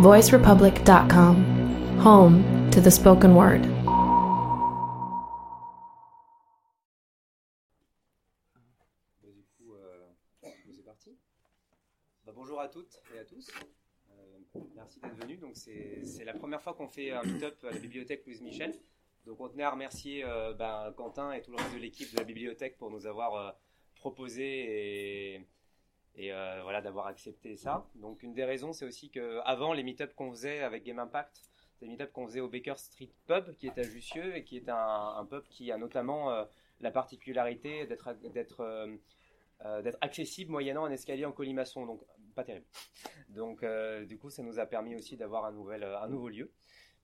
voicerepublic.com, home to the spoken word. Bah, bonjour à toutes et à tous. Euh, merci d'être venus. Donc, c'est c'est la première fois qu'on fait un meet-up à la bibliothèque Louise Michel. Donc, on tenait à remercier euh, ben, Quentin et tout le reste de l'équipe de la bibliothèque pour nous avoir euh, proposé et, et euh, voilà d'avoir accepté ça. Donc, une des raisons, c'est aussi que avant les meet-up qu'on faisait avec Game Impact, c'était des meet-up qu'on faisait au Baker Street Pub, qui est à Jussieu et qui est un, pub qui a notamment euh, la particularité euh, d'être accessible moyennant un escalier en colimaçon, donc pas terrible. Donc du coup, ça nous a permis aussi d'avoir un, nouvel, un nouveau lieu.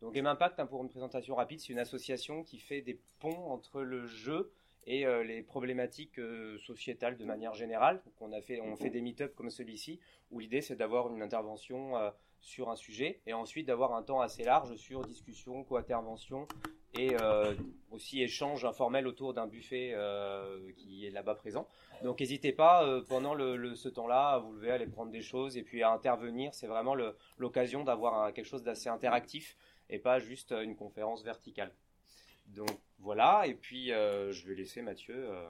Donc Game Impact, hein, pour une présentation rapide, c'est une association qui fait des ponts entre le jeu et euh, les problématiques euh, sociétales de manière générale. Donc, on, a fait, on fait des meet-up comme celui-ci, où l'idée c'est d'avoir une intervention euh, sur un sujet et ensuite d'avoir un temps assez large sur discussion, co-intervention et aussi échange informel autour d'un buffet qui est là-bas présent. Donc n'hésitez pas pendant le, le- ce temps-là à vous lever, à aller prendre des choses et puis à intervenir. C'est vraiment l'occasion d'avoir quelque chose d'assez interactif et pas juste une conférence verticale. Donc voilà, et puis euh, je vais laisser Mathieu euh,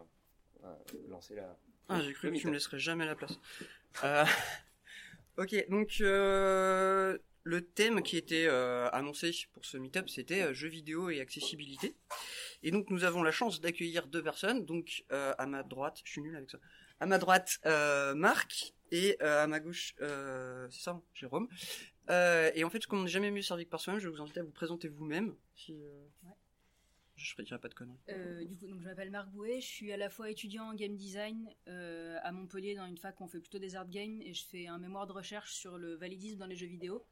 euh, lancer la. Ah, j'ai cru que tu me laisserais jamais la place. Euh, ok, donc euh, le thème qui était euh, annoncé pour ce meet-up, c'était euh, jeux vidéo et accessibilité. Et donc nous avons la chance d'accueillir deux personnes. Donc euh, à ma droite, je suis nul avec ça. À ma droite, euh, Marc et euh, à ma gauche, euh, c'est ça, Jérôme. Euh, et en fait, comme on n'est jamais mieux servi que par soi-même, je vais vous inviter à vous présenter vous-même. Si, euh, Ouais. Je ne dirai pas de conneries. Euh, du coup, donc je m'appelle Marc Bouet, je suis à la fois étudiant en game design euh, à Montpellier dans une fac où on fait plutôt des art games et je fais un mémoire de recherche sur le validisme dans les jeux vidéo.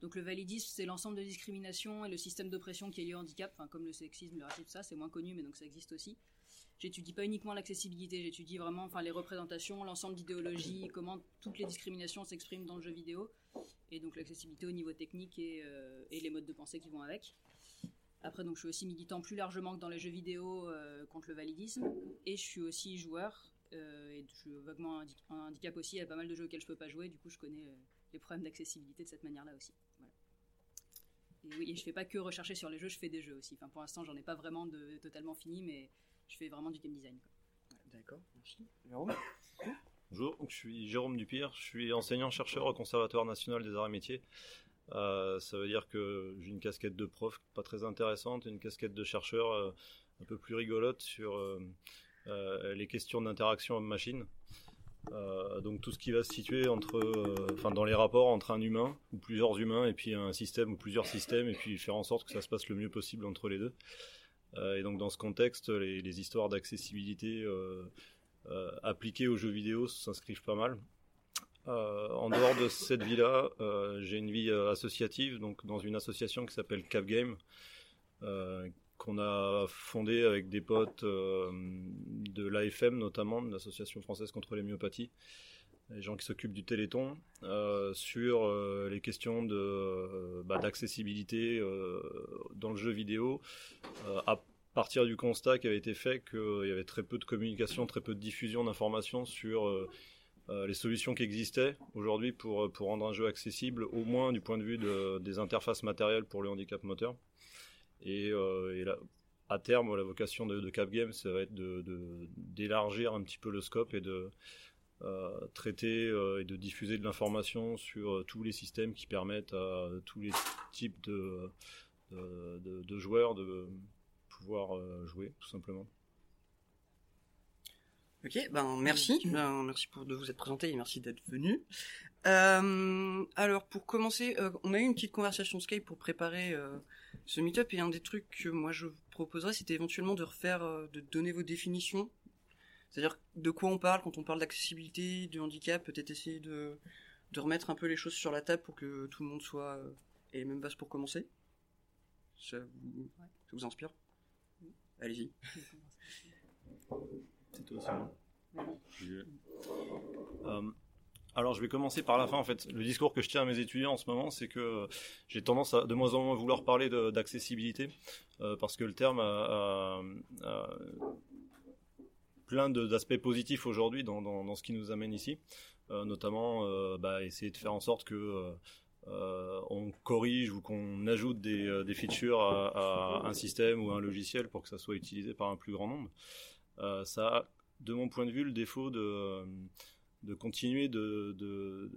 Donc le validisme, c'est l'ensemble de discriminations et le système d'oppression qui est lié au handicap, enfin, comme le sexisme, le racisme, tout ça, c'est moins connu, mais donc ça existe aussi. J'étudie pas uniquement l'accessibilité, j'étudie vraiment enfin, les représentations, l'ensemble d'idéologies, comment toutes les discriminations s'expriment dans le jeu vidéo, et donc l'accessibilité au niveau technique et, euh, et les modes de pensée qui vont avec. Après, donc, je suis aussi militant plus largement que dans les jeux vidéo euh, contre le validisme. Et je suis aussi joueur. euh, et je suis vaguement un handicap aussi. Il y a pas mal de jeux auxquels je peux pas jouer. Du coup, je connais euh, les problèmes d'accessibilité de cette manière-là aussi. Voilà. Et oui, et je fais pas que rechercher sur les jeux, je fais des jeux aussi. Enfin, pour l'instant, j'en ai pas vraiment de totalement fini, mais je fais vraiment du game design. quoi. D'accord, merci. Jérôme Bonjour, je suis Jérôme Dupire, je suis enseignant-chercheur au Conservatoire national des arts et métiers. Euh, ça veut dire que j'ai une casquette de prof pas très intéressante, une casquette de chercheur euh, un peu plus rigolote sur euh, les questions d'interaction homme-machine. Donc tout ce qui va se situer entre, enfin dans les rapports entre un humain ou plusieurs humains et puis un système ou plusieurs systèmes et puis faire en sorte que ça se passe le mieux possible entre les deux. Et donc dans ce contexte, les, histoires d'accessibilité appliquées aux jeux vidéo s'inscrivent pas mal. Euh, en dehors de cette vie-là, euh, j'ai une vie euh, associative, donc dans une association qui s'appelle Cap Game, qu'on a fondée avec des potes de l'AFM notamment, de l'Association française contre les myopathies, les gens qui s'occupent du Téléthon, sur les questions bah, d'accessibilité dans le jeu vidéo, à partir du constat qui avait été fait qu'il y avait très peu de communication, très peu de diffusion d'informations sur euh, euh, les solutions qui existaient aujourd'hui pour, pour rendre un jeu accessible, au moins du point de vue de- des interfaces matérielles pour le handicap moteur. Et, euh, à terme, la vocation de, de Cap Game, ça va être d'élargir un petit peu le scope et de euh, traiter euh, et de diffuser de l'information sur euh, tous les systèmes qui permettent à tous les types de, de, joueurs de pouvoir euh, jouer, tout simplement. Ok, ben merci, ben, merci pour de vous être présenté et merci d'être venu. Euh, alors pour commencer, euh, on a eu une petite conversation Skype pour préparer euh, ce meet-up et un des trucs que moi je vous proposerais, c'était éventuellement de refaire, de donner vos définitions, c'est-à-dire de quoi on parle quand on parle d'accessibilité, de handicap, peut-être essayer de, de remettre un peu les choses sur la table pour que tout le monde soit ait les mêmes bases pour commencer. Ça vous, ça vous inspire? Allez-y. C'est toi aussi. Je- Euh, alors je vais commencer par la fin en fait. Le discours que je tiens à mes étudiants en ce moment, c'est que j'ai tendance à de moins en moins vouloir parler d'accessibilité euh, parce que le terme a, a- a plein d'aspects positifs aujourd'hui dans, dans- dans ce qui nous amène ici, Euh, notamment euh, bah, essayer de faire en sorte que euh, on corrige ou qu'on ajoute des, des features à, un système ou un logiciel pour que ça soit utilisé par un plus grand nombre. Ça a, de mon point de vue, le défaut de de continuer de,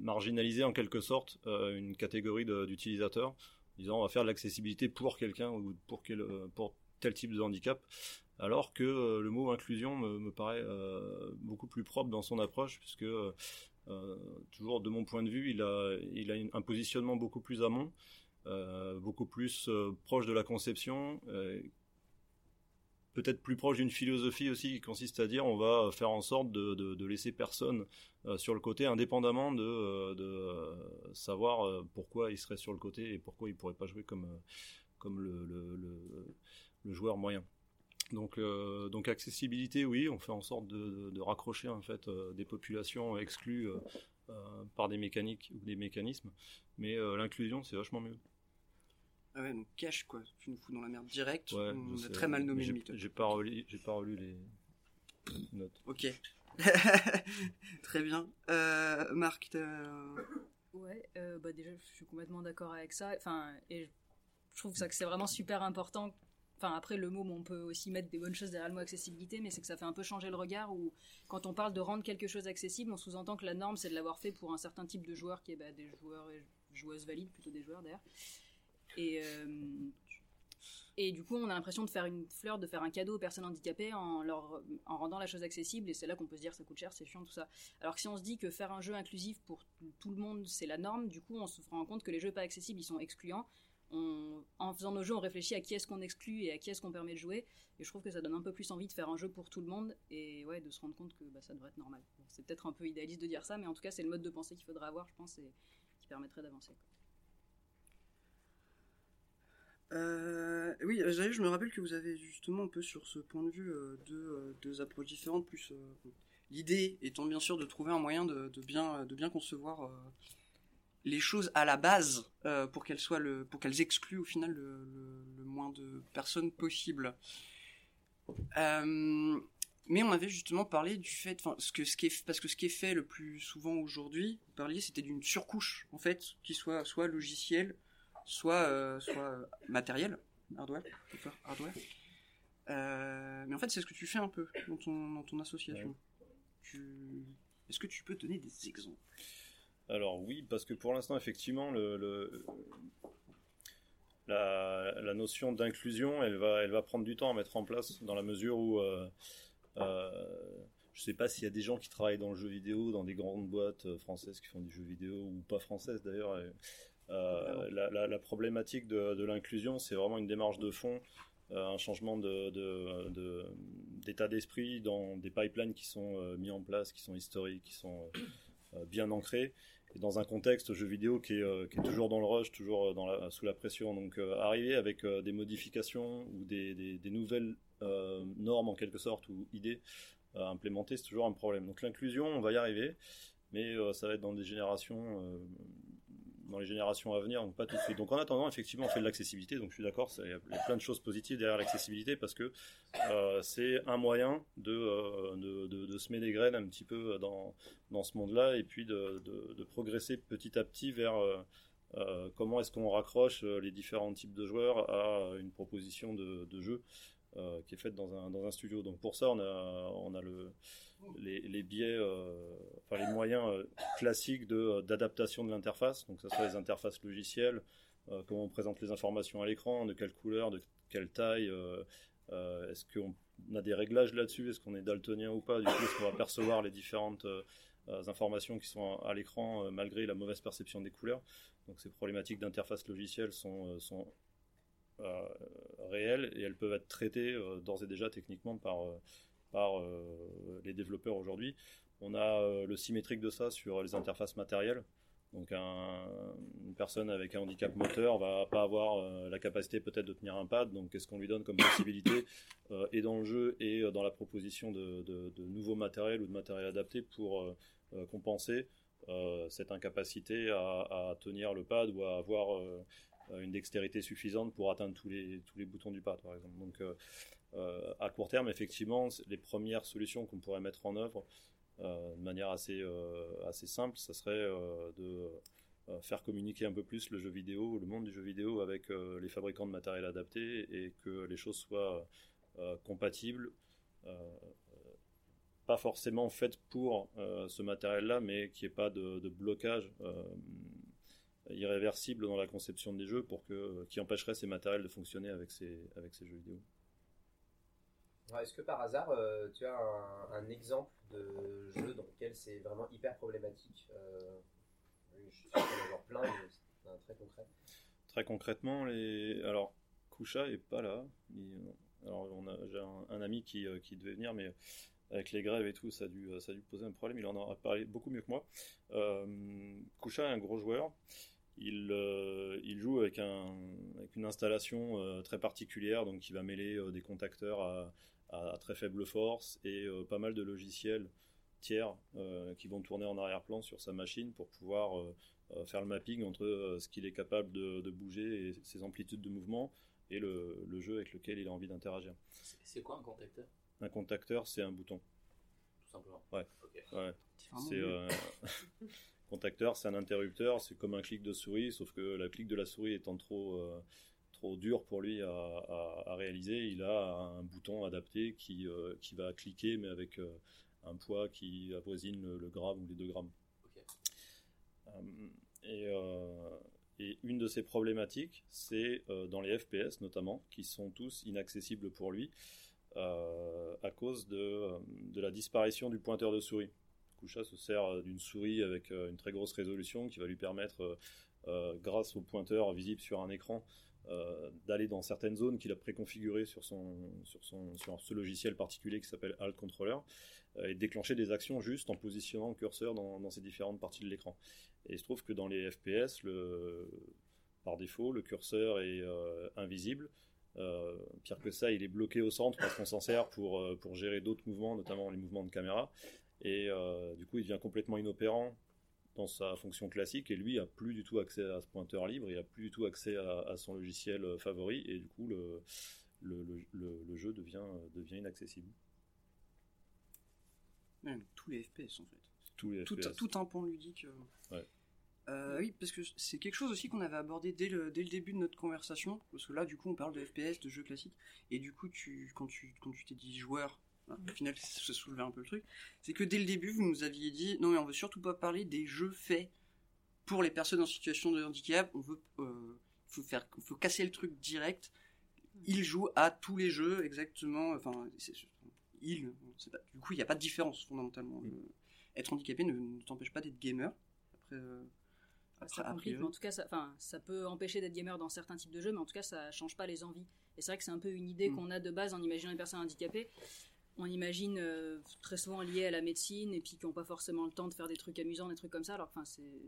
marginaliser en quelque sorte euh, une catégorie d'utilisateurs, disant on va faire de l'accessibilité pour quelqu'un ou pour, quel, pour tel type de handicap, alors que euh, le mot inclusion me, paraît euh, beaucoup plus propre dans son approche, puisque toujours de mon point de vue, il a, il a un positionnement beaucoup plus amont, beaucoup plus proche de la conception peut-être plus proche d'une philosophie aussi qui consiste à dire on va faire en sorte de, laisser personne euh, sur le côté indépendamment de, euh, savoir euh, pourquoi il serait sur le côté et pourquoi il pourrait pas jouer comme, le, joueur moyen. Donc, donc accessibilité, oui, on fait en sorte de, raccrocher en fait des populations exclues par des mécaniques ou des mécanismes, mais l'inclusion c'est vachement mieux. Ah ouais, donc cash quoi, tu nous fous dans la merde direct. on a très mal nommé le mythe. J'ai pas relu, j'ai pas relu les notes. Ok. très bien. Euh, Marc, Ouais, euh, bah déjà, je suis complètement d'accord avec ça. Enfin, et je trouve ça que c'est vraiment super important. Enfin, après, le mot, on peut aussi mettre des bonnes choses derrière le mot accessibilité, mais c'est que ça fait un peu changer le regard où, quand on parle de rendre quelque chose accessible, on sous-entend que la norme, c'est de l'avoir fait pour un certain type de joueur qui est bah, des joueurs et joueuses valides, plutôt des joueurs d'ailleurs. Et, euh, et du coup, on a l'impression de faire une fleur, de faire un cadeau aux personnes handicapées en, leur, en rendant la chose accessible. Et c'est là qu'on peut se dire ça coûte cher, c'est chiant, tout ça. Alors que si on se dit que faire un jeu inclusif pour tout le monde, c'est la norme, du coup, on se rend compte que les jeux pas accessibles, ils sont excluants. en faisant nos jeux, on réfléchit à qui est-ce qu'on exclut et à qui est-ce qu'on permet de jouer. Et je trouve que ça donne un peu plus envie de faire un jeu pour tout le monde et ouais, de se rendre compte que bah, ça devrait être normal. c'est peut-être un peu idéaliste de dire ça, mais en tout cas, c'est le mode de pensée qu'il faudrait avoir, je pense, et qui permettrait d'avancer. Euh, oui, je me rappelle que vous avez justement un peu sur ce point de vue euh, euh, deux, approches différentes, plus l'idée étant bien sûr de trouver un moyen de, bien, de bien concevoir les choses à la base pour qu'elles soient le, pour qu'elles excluent au final le, moins de personnes possible. mais on avait justement parlé du fait, ce que ce qui est, parce que ce qui est fait le plus souvent aujourd'hui, vous parliez, c'était d'une surcouche en fait, qui soit soit logicielle, soit, euh, soit matériel, hardware, hardware. Euh, mais en fait, c'est ce que tu fais un peu dans ton, dans ton association. Est-ce que tu peux donner des exemples? Alors oui, parce que pour l'instant, effectivement, le, La, la, notion d'inclusion, elle va, elle va prendre du temps à mettre en place dans la mesure où euh, je ne sais pas s'il y a des gens qui travaillent dans le jeu vidéo, dans des grandes boîtes françaises qui font du jeu vidéo ou pas françaises d'ailleurs, euh, la, problématique de, l'inclusion, c'est vraiment une démarche de fond, euh, un changement d'état d'esprit dans des pipelines qui sont euh, mis en place, qui sont historiques, qui sont bien ancrés, et dans un contexte jeu vidéo qui est, toujours dans le rush, toujours sous la pression. Donc arriver avec des modifications ou des, nouvelles normes en quelque sorte ou idées à implémenter, c'est toujours un problème. Donc l'inclusion, on va y arriver, mais ça va être dans des générations dans les générations à venir, donc pas tout de suite. Donc en attendant, effectivement, on fait de l'accessibilité, donc je suis d'accord, il y a plein de choses positives derrière l'accessibilité parce que euh, c'est un moyen de, euh, de, de, semer des graines un petit peu dans, dans ce monde-là et puis de, de, progresser petit à petit vers euh, comment est-ce qu'on raccroche les différents types de joueurs à une proposition de, jeu qui est faite dans un, dans un studio. Donc pour ça, on a, on a le les, biais, euh, enfin les moyens euh, classiques de d'adaptation de l'interface, donc ce soit les interfaces logicielles, euh, comment on présente les informations à l'écran, de quelle couleur, de quelle taille, est-ce qu'on a des réglages là-dessus, est-ce qu'on est daltonien ou pas, du coup est-ce qu'on va percevoir les différentes informations qui sont à, l'écran malgré la mauvaise perception des couleurs. Donc ces problématiques d'interface logicielle sont, sont réelles et elles peuvent être traitées d'ores et déjà techniquement par par euh, les développeurs aujourd'hui. On a euh, le symétrique de ça sur les interfaces matérielles. Donc une personne avec un handicap moteur va pas avoir euh, la capacité peut-être de tenir un pad. Donc qu'est-ce qu'on lui donne comme possibilité et dans le jeu et dans la proposition de, nouveaux matériels ou de matériel adapté pour compenser cette incapacité à, tenir le pad ou à avoir une dextérité suffisante pour atteindre tous les, tous les boutons du pad par exemple. Euh, à court terme, effectivement, les premières solutions qu'on pourrait mettre en œuvre euh, de manière assez, euh, assez simple, ça serait de faire communiquer un peu plus le jeu vidéo, le monde du jeu vidéo avec les fabricants de matériel adapté et que les choses soient compatibles pas forcément faites pour ce matériel-là, mais qu'il n'y ait pas de, blocage irréversible dans la conception des jeux pour que, qui empêcherait ces matériels de fonctionner avec ces jeux vidéo. Est-ce que par hasard, euh, tu as un, exemple de jeu dans lequel c'est vraiment hyper problématique euh, Je suis sûr qu'il y en a plein, mais très concret. Très concrètement, les... alors Kusha est pas là. Alors on a, j'ai un, ami qui, euh, qui devait venir, mais avec les grèves et tout, ça a dû, ça a dû poser un problème. Il en a parlé beaucoup mieux que moi. Kusha est un gros joueur. Il, euh, il, joue avec, un, avec une installation euh, très particulière, donc qui va mêler euh, des contacteurs à, à, très faible force et pas mal de logiciels tiers qui vont tourner en arrière-plan sur sa machine pour pouvoir faire le mapping entre ce qu'il est capable de, de, bouger et ses amplitudes de mouvement et le, le, jeu avec lequel il a envie d'interagir. C'est quoi un contacteur? Un contacteur, c'est un bouton. Tout simplement. Ouais. ouais. C'est Contacteur, c'est un interrupteur, c'est comme un clic de souris, sauf que la clic de la souris étant trop, euh, trop dur pour lui à, réaliser, il a un bouton adapté qui, euh, qui va cliquer, mais avec euh, un poids qui avoisine le, gramme ou les 2 grammes. Et, et, une de ces problématiques, c'est dans les FPS notamment, qui sont tous inaccessibles pour lui à cause de, de la disparition du pointeur de souris. Kusha se sert euh, d'une souris avec euh, une très grosse résolution qui va lui permettre, euh, grâce au pointeur visible sur un écran, d'aller dans certaines zones qu'il a préconfigurées sur, son, sur, son, sur ce logiciel particulier qui s'appelle Alt Controller et déclencher des actions juste en positionnant le curseur dans, dans ces différentes parties de l'écran. Et il se trouve que dans les FPS, le, par défaut, le curseur est invisible. pire que ça, il est bloqué au centre parce qu'on s'en sert pour, pour gérer d'autres mouvements, notamment les mouvements de caméra. Et euh, du coup, il devient complètement inopérant dans sa fonction classique et lui a plus du tout accès à ce pointeur libre, il a plus du tout accès à, son logiciel euh, favori et du coup le, le, le, jeu devient, devient inaccessible. Même tous les FPS en fait. Tous les tout, FPS. Tout un pan ludique. Euh, oui, parce que c'est quelque chose aussi qu'on avait abordé dès le, dès le début de notre conversation, parce que là, du coup, on parle de FPS, de jeux classiques, et du coup, tu, quand tu quand tu t'es dit joueur, au final, ça soulevait un peu le truc, c'est que dès le début, vous nous aviez dit, non mais on veut surtout pas parler des jeux faits pour les personnes en situation de handicap, on veut, euh, faut faire, faut casser le truc direct. Il joue à tous les jeux exactement, enfin, il, pas, du coup, il n'y a pas de différence fondamentalement. Mm. être handicapé ne, t'empêche pas d'être gamer. Après, euh, ça complique, mais en tout cas, ça, ça peut empêcher d'être gamer dans certains types de jeux, mais en tout cas, ça change pas les envies. Et c'est vrai que c'est un peu une idée mm. qu'on a de base en imaginant les personnes handicapées on imagine euh, très souvent liés à la médecine et puis qui n'ont pas forcément le temps de faire des trucs amusants, des trucs comme ça. Alors,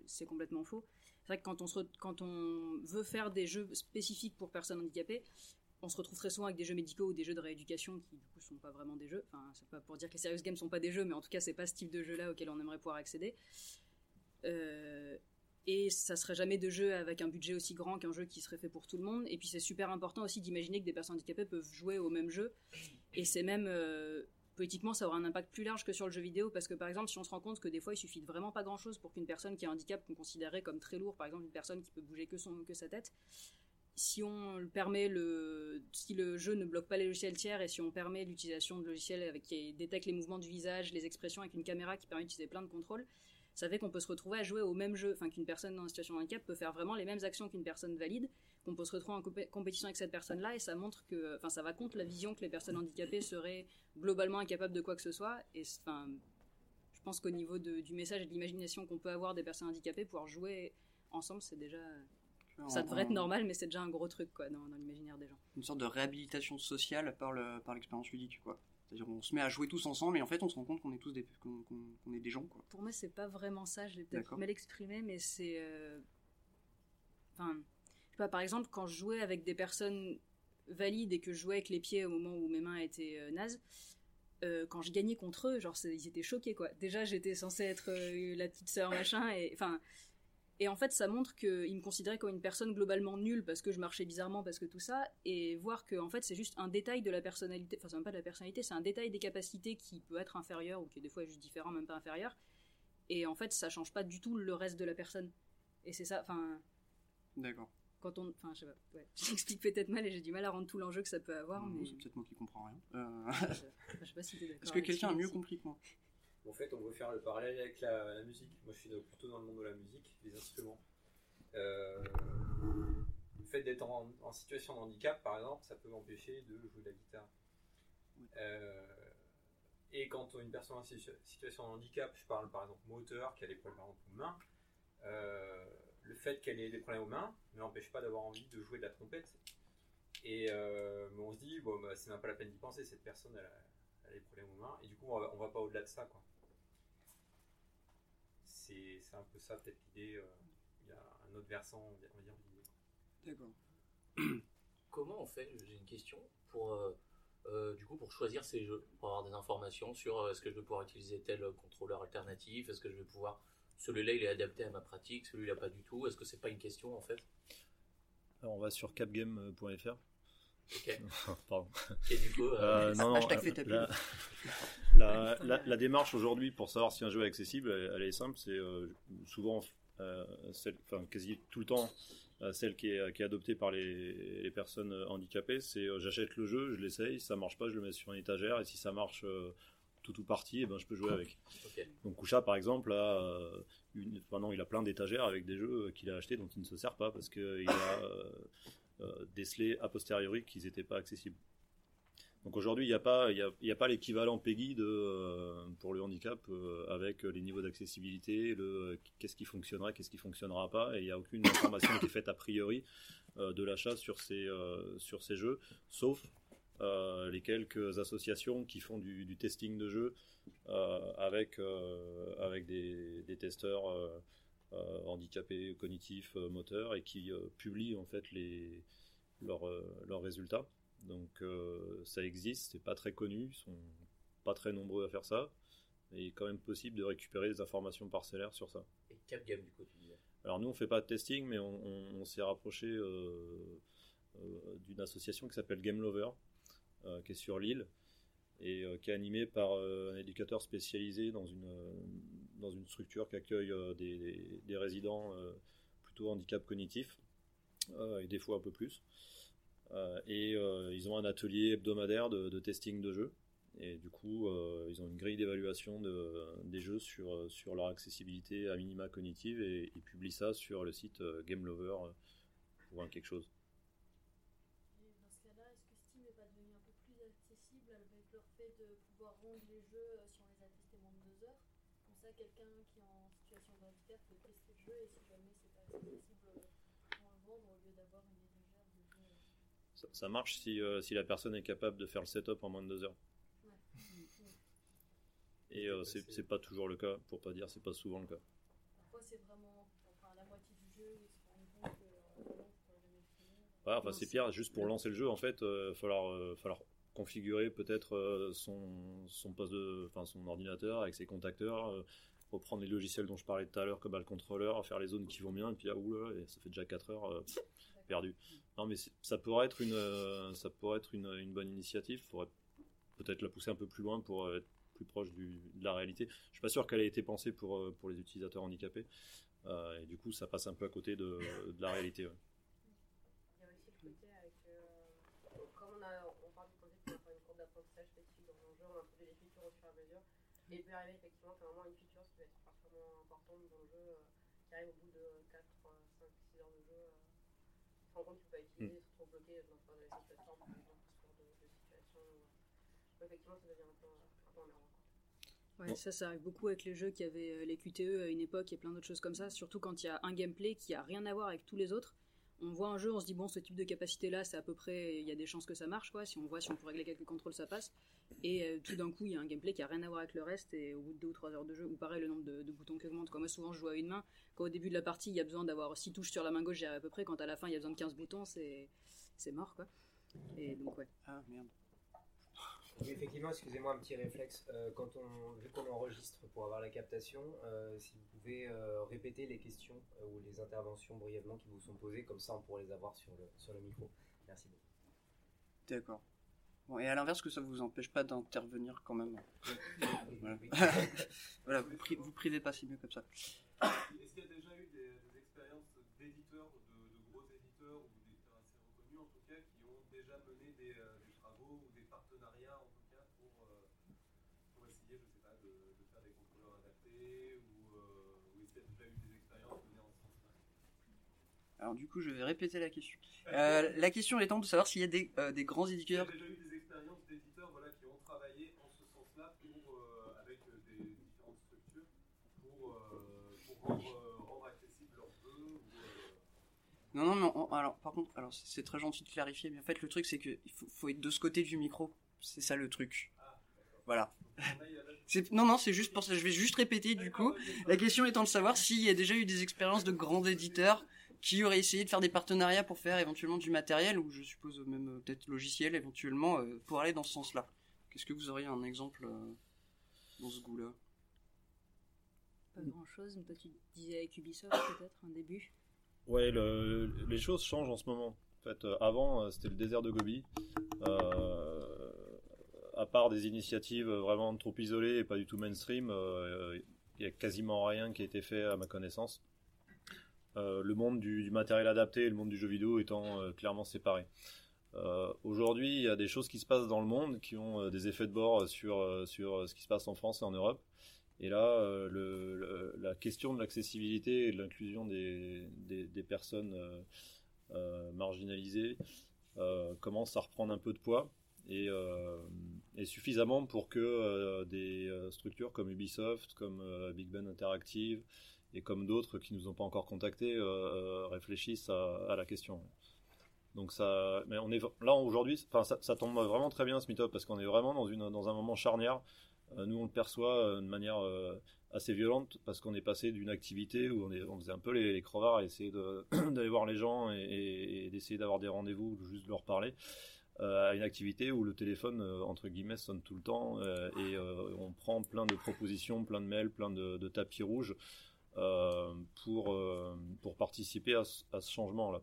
c'est complètement faux. C'est vrai que quand on, veut faire des jeux spécifiques pour personnes handicapées, on se retrouve très souvent avec des jeux médicaux ou des jeux de rééducation qui du coup sont pas vraiment des jeux. Enfin, c'est pas pour dire que les serious games sont pas des jeux, mais en tout cas, c'est pas ce type de jeu-là auquel on aimerait pouvoir accéder. Euh, et ça serait jamais de jeu avec un budget aussi grand qu'un jeu qui serait fait pour tout le monde. Et puis c'est super important aussi d'imaginer que des personnes handicapées peuvent jouer au même jeu. Et c'est même euh, politiquement ça aura un impact plus large que sur le jeu vidéo parce que par exemple si on se rend compte que des fois il suffit vraiment pas grand chose pour qu'une personne qui a un handicap qu'on considérait comme très lourd, par exemple une personne qui peut bouger que son que sa tête, si on permet le si le jeu ne bloque pas les logiciels tiers et si on permet l'utilisation de logiciels qui détectent les mouvements du visage, les expressions avec une caméra qui permet d'utiliser plein de contrôles, ça fait qu'on peut se retrouver à jouer au même jeu, enfin qu'une personne dans une situation de handicap peut faire vraiment les mêmes actions qu'une personne valide, qu'on peut se retrouver en compétition avec cette personne-là, et ça montre que, enfin ça va contre la vision que les personnes handicapées seraient globalement incapables de quoi que ce soit, et enfin je pense qu'au niveau du message et de l'imagination qu'on peut avoir des personnes handicapées, pouvoir jouer ensemble, c'est déjà ça devrait être normal, mais c'est déjà un gros truc quoi dans, l'imaginaire des gens. Une sorte de réhabilitation sociale par le par l'expérience ludique quoi. C'est-à-dire on se met à jouer tous ensemble et en fait on se rend compte qu'on est tous des, qu'on, est des gens. Quoi. Pour moi c'est pas vraiment ça, je l'ai peut-être mal exprimé, mais c'est... Euh, enfin, je sais pas, par exemple quand je jouais avec des personnes valides et que je jouais avec les pieds au moment où mes mains étaient euh, nazes, euh, quand je gagnais contre eux, genre ils étaient choqués quoi. Déjà j'étais censée être la petite sœur machin et enfin et en fait, ça montre qu'il me considérait comme une personne globalement nulle parce que je marchais bizarrement, parce que tout ça, et voir que en fait c'est juste un détail de la personnalité, enfin c'est même pas de la personnalité, c'est un détail des capacités qui peut être inférieur ou qui est des fois juste différent, même pas inférieur. Et en fait, ça change pas du tout le reste de la personne. Et c'est ça, enfin, D'accord. quand on. Enfin, je sais pas, ouais. J'explique peut-être mal et j'ai du mal à rendre tout l'enjeu que ça peut avoir, mais. C'est peut-être moi qui comprends rien. Euh, je, sais pas si t'es d'accord. Est-ce que quelqu'un a mieux compris que moi? En fait, on veut faire le parallèle avec la, musique. Moi, je suis plutôt dans le monde de la musique, des instruments. Euh, le fait d'être en, situation de handicap, par exemple, ça peut m'empêcher de jouer de la guitare. Euh, et quand une personne en situ- situation de handicap, je parle par exemple moteur, qui a des problèmes aux mains, euh, le fait qu'elle ait des problèmes aux mains ne l'empêche pas d'avoir envie de jouer de la trompette. Et euh, on se dit, bon, bah, c'est même pas la peine d'y penser, cette personne, elle a, des problèmes aux mains, et du coup, on va, on va pas au-delà de ça, quoi. C'est c'est un peu ça, peut-être l'idée. euh, Il y a un autre versant, on va dire, l'idée. D'accord. Comment on fait J'ai une question pour euh, euh, du coup pour choisir ces jeux, pour avoir des informations sur euh, est-ce que je vais pouvoir utiliser tel contrôleur alternatif, est-ce que je vais pouvoir celui-là il est adapté à ma pratique, celui-là pas du tout. Est-ce que c'est pas une question en fait? Alors, on va sur capgame.fr. Pardon. Et du coup, euh, Euh, non, non, euh, la, la, la- la démarche aujourd'hui pour savoir si un jeu est accessible, elle, elle est simple. C'est euh, souvent, euh, celle, enfin quasi tout le temps, euh, celle qui est, qui est adoptée par les, les personnes handicapées. C'est euh, j'achète le jeu, je l'essaye, si ça marche pas, je le mets sur une étagère, et si ça marche euh, tout ou partie, eh ben, je peux jouer avec. Donc Kusha par exemple a euh, une, enfin, non, il a plein d'étagères avec des jeux qu'il a achetés dont il ne se sert pas parce qu'il a euh, décelé a posteriori qu'ils n'étaient pas accessibles. Donc aujourd'hui il n'y a pas, y a, pas l'équivalent PEGI euh, pour le handicap euh, avec les niveaux d'accessibilité, qu'est-ce qui fonctionnera, qu'est-ce qui fonctionnera pas, et il n'y a aucune information qui est faite a priori de l'achat sur ces, sur ces jeux, sauf les quelques associations qui font du, testing de jeux avec, des, testeurs handicapés cognitifs, euh, moteurs, et qui euh, publient en fait les, leurs, euh, leurs résultats. Donc euh, ça existe, c'est pas très connu, ils sont pas très nombreux à faire ça, et il est quand même possible de récupérer des informations parcellaires sur ça. Et Capgame du coup tu disais? Alors nous on fait pas de testing, mais on, on- on s'est rapproché euh, euh, d'une association qui s'appelle Game Lover, euh, qui est sur l'île et euh, qui est animée par euh, un éducateur spécialisé dans une euh, dans une structure qui accueille euh, des, résidents euh, plutôt handicap cognitif euh, et des fois un peu plus. Et ils ont un atelier hebdomadaire de, testing de jeux. Et du coup, ils ont une grille d'évaluation de, des jeux sur, leur accessibilité à minima cognitive et ils publient ça sur le site Game Lover pour un quelque chose. Et dans ce cas-là, est-ce que Steam n'est pas devenu un peu plus accessible avec leur fait de pouvoir rendre les jeux euh, si on les a testés moins de deux heures Comme ça, quelqu'un qui est en situation de handicap jeu et si jamais c'est pas accessible, euh, pour le vendre au lieu d'avoir une étagère de jeux. euh, Ça, ça marche si, euh, si la personne est capable de faire le setup en moins de deux heures. Et euh, c'est pas toujours le cas, pour pas dire c'est pas souvent le cas. Parfois, c'est vraiment enfin, la moitié du jeu, ils se rendent compte que euh. Ouais, enfin, c'est pire, juste pour lancer le jeu, en fait, il falloir, falloir configurer peut-être son, son poste de, enfin, son ordinateur avec ses contacteurs, reprendre les logiciels dont je parlais tout à l'heure, comme le contrôleur, faire les zones qui vont bien, et puis là, oula, et ça fait déjà 4 heures, euh, perdu. Non, mais ça pourrait être une, euh, ça être une, bonne initiative, faudrait peut-être la pousser un peu plus loin pour euh, être plus proche de la réalité. Je suis pas sûr qu'elle ait été pensée pour, euh, pour les utilisateurs handicapés, et du coup, ça passe un peu à côté de, la réalité. Il et il peut arriver effectivement une importante dans le jeu, euh, qui arrive au bout de 4, 5, 6 heures de jeu, euh, se rend compte qu'il ne peut pas utiliser, se retrouve bloqué dans, dans les situations, par exemple, ce genre de, de situation où, effectivement ça devient un peu, un peu emmerdant. Ouais, ça, ça arrive beaucoup avec les jeux qui avaient euh, les QTE à une époque et plein d'autres choses comme ça. Surtout quand il y a un gameplay qui a rien à voir avec tous les autres. On voit un jeu, on se dit bon, ce type de capacité-là, c'est à peu près, il y a des chances que ça marche, quoi. Si on voit, si on peut régler quelques contrôles, ça passe. Et euh, tout d'un coup, il y a un gameplay qui a rien à voir avec le reste. Et au bout de deux ou trois heures de jeu, ou pareil, le nombre de, boutons qui augmente. Comme moi, souvent, je joue à une main. Quand au début de la partie, il y a besoin d'avoir six touches sur la main gauche, arrive à peu près. Quand à la fin, il y a besoin de 15 boutons, c'est c'est mort, quoi. Et donc, ouais. Ah merde. Oui, effectivement, excusez-moi, un petit réflexe. Euh, quand on, vu qu'on enregistre pour avoir la captation, euh, si vous pouvez euh, répéter les questions euh, ou les interventions brièvement qui vous sont posées, comme ça on pourrait les avoir sur le, sur le micro. Merci beaucoup. D'accord. Bon, et à l'inverse, que ça vous empêche pas d'intervenir quand même. Voilà, Oui. voilà vous, pri- vous privez pas, c'est mieux comme ça. Est-ce qu'il y a déjà eu des, des expériences des, euh, des travaux ou des partenariats en tout cas pour, euh, pour essayer, je sais pas, de, de faire des contrôleurs adaptés ou, euh, ou est-ce qu'il y a déjà eu des expériences menées en ce sens-là Alors du coup, je vais répéter la question. Euh, la question étant de savoir s'il y a des, euh, des grands Il y a éditeurs. déjà eu des expériences d'éditeurs voilà, qui ont travaillé en ce sens-là pour, euh, avec euh, des différentes structures pour, pour rendre, rendre accessible leurs jeux ou, Non, non, mais on- alors par contre, alors c'est- très gentil de clarifier, mais en fait le truc c'est que il faut, faut être de ce côté du micro. C'est ça le truc. Voilà. C'est- Non, non, c'est juste pour ça. Je vais juste répéter du coup. La question étant de savoir s'il y a déjà eu des expériences de grands éditeurs qui auraient essayé de faire des partenariats pour faire éventuellement du matériel ou je suppose même euh, peut-être logiciel éventuellement euh, pour aller dans ce sens-là. Qu'est-ce que vous auriez un exemple euh, dans ce goût-là? Pas grand chose, mais toi tu disais avec Ubisoft peut-être un début? Ouais, le- les choses changent en ce moment. En fait, euh, avant, euh, c'était le désert de Gobi. Euh, à part des initiatives vraiment trop isolées et pas du tout mainstream, euh, il y a quasiment rien qui a été fait à ma connaissance. Euh, le monde du, matériel adapté et le monde du jeu vidéo étant euh, clairement séparés. Euh, Aujourd'hui, il y a des choses qui se passent dans le monde qui ont des effets de bord sur, sur ce qui se passe en France et en Europe. Et là, la question de l'accessibilité et de l'inclusion des, des, personnes marginalisées commence à reprendre un peu de poids et, suffisamment pour que des structures comme Ubisoft, comme Big Ben Interactive et comme d'autres qui nous ont pas encore contactés euh, euh, réfléchissent à, la question. Donc ça, mais on est là aujourd'hui, enfin ça, tombe vraiment très bien ce meet-up parce qu'on est vraiment dans une dans un moment charnière. Euh, nous on le perçoit de manière assez violente parce qu'on est passé d'une activité où on, faisait un peu les, les crevards essayer d'aller voir les gens et, d'essayer d'avoir des rendez-vous ou juste de leur parler à une activité où le téléphone entre guillemets sonne tout le temps et on prend plein de propositions, plein de mails, plein de, tapis rouges pour, euh, pour participer à ce, changement-là.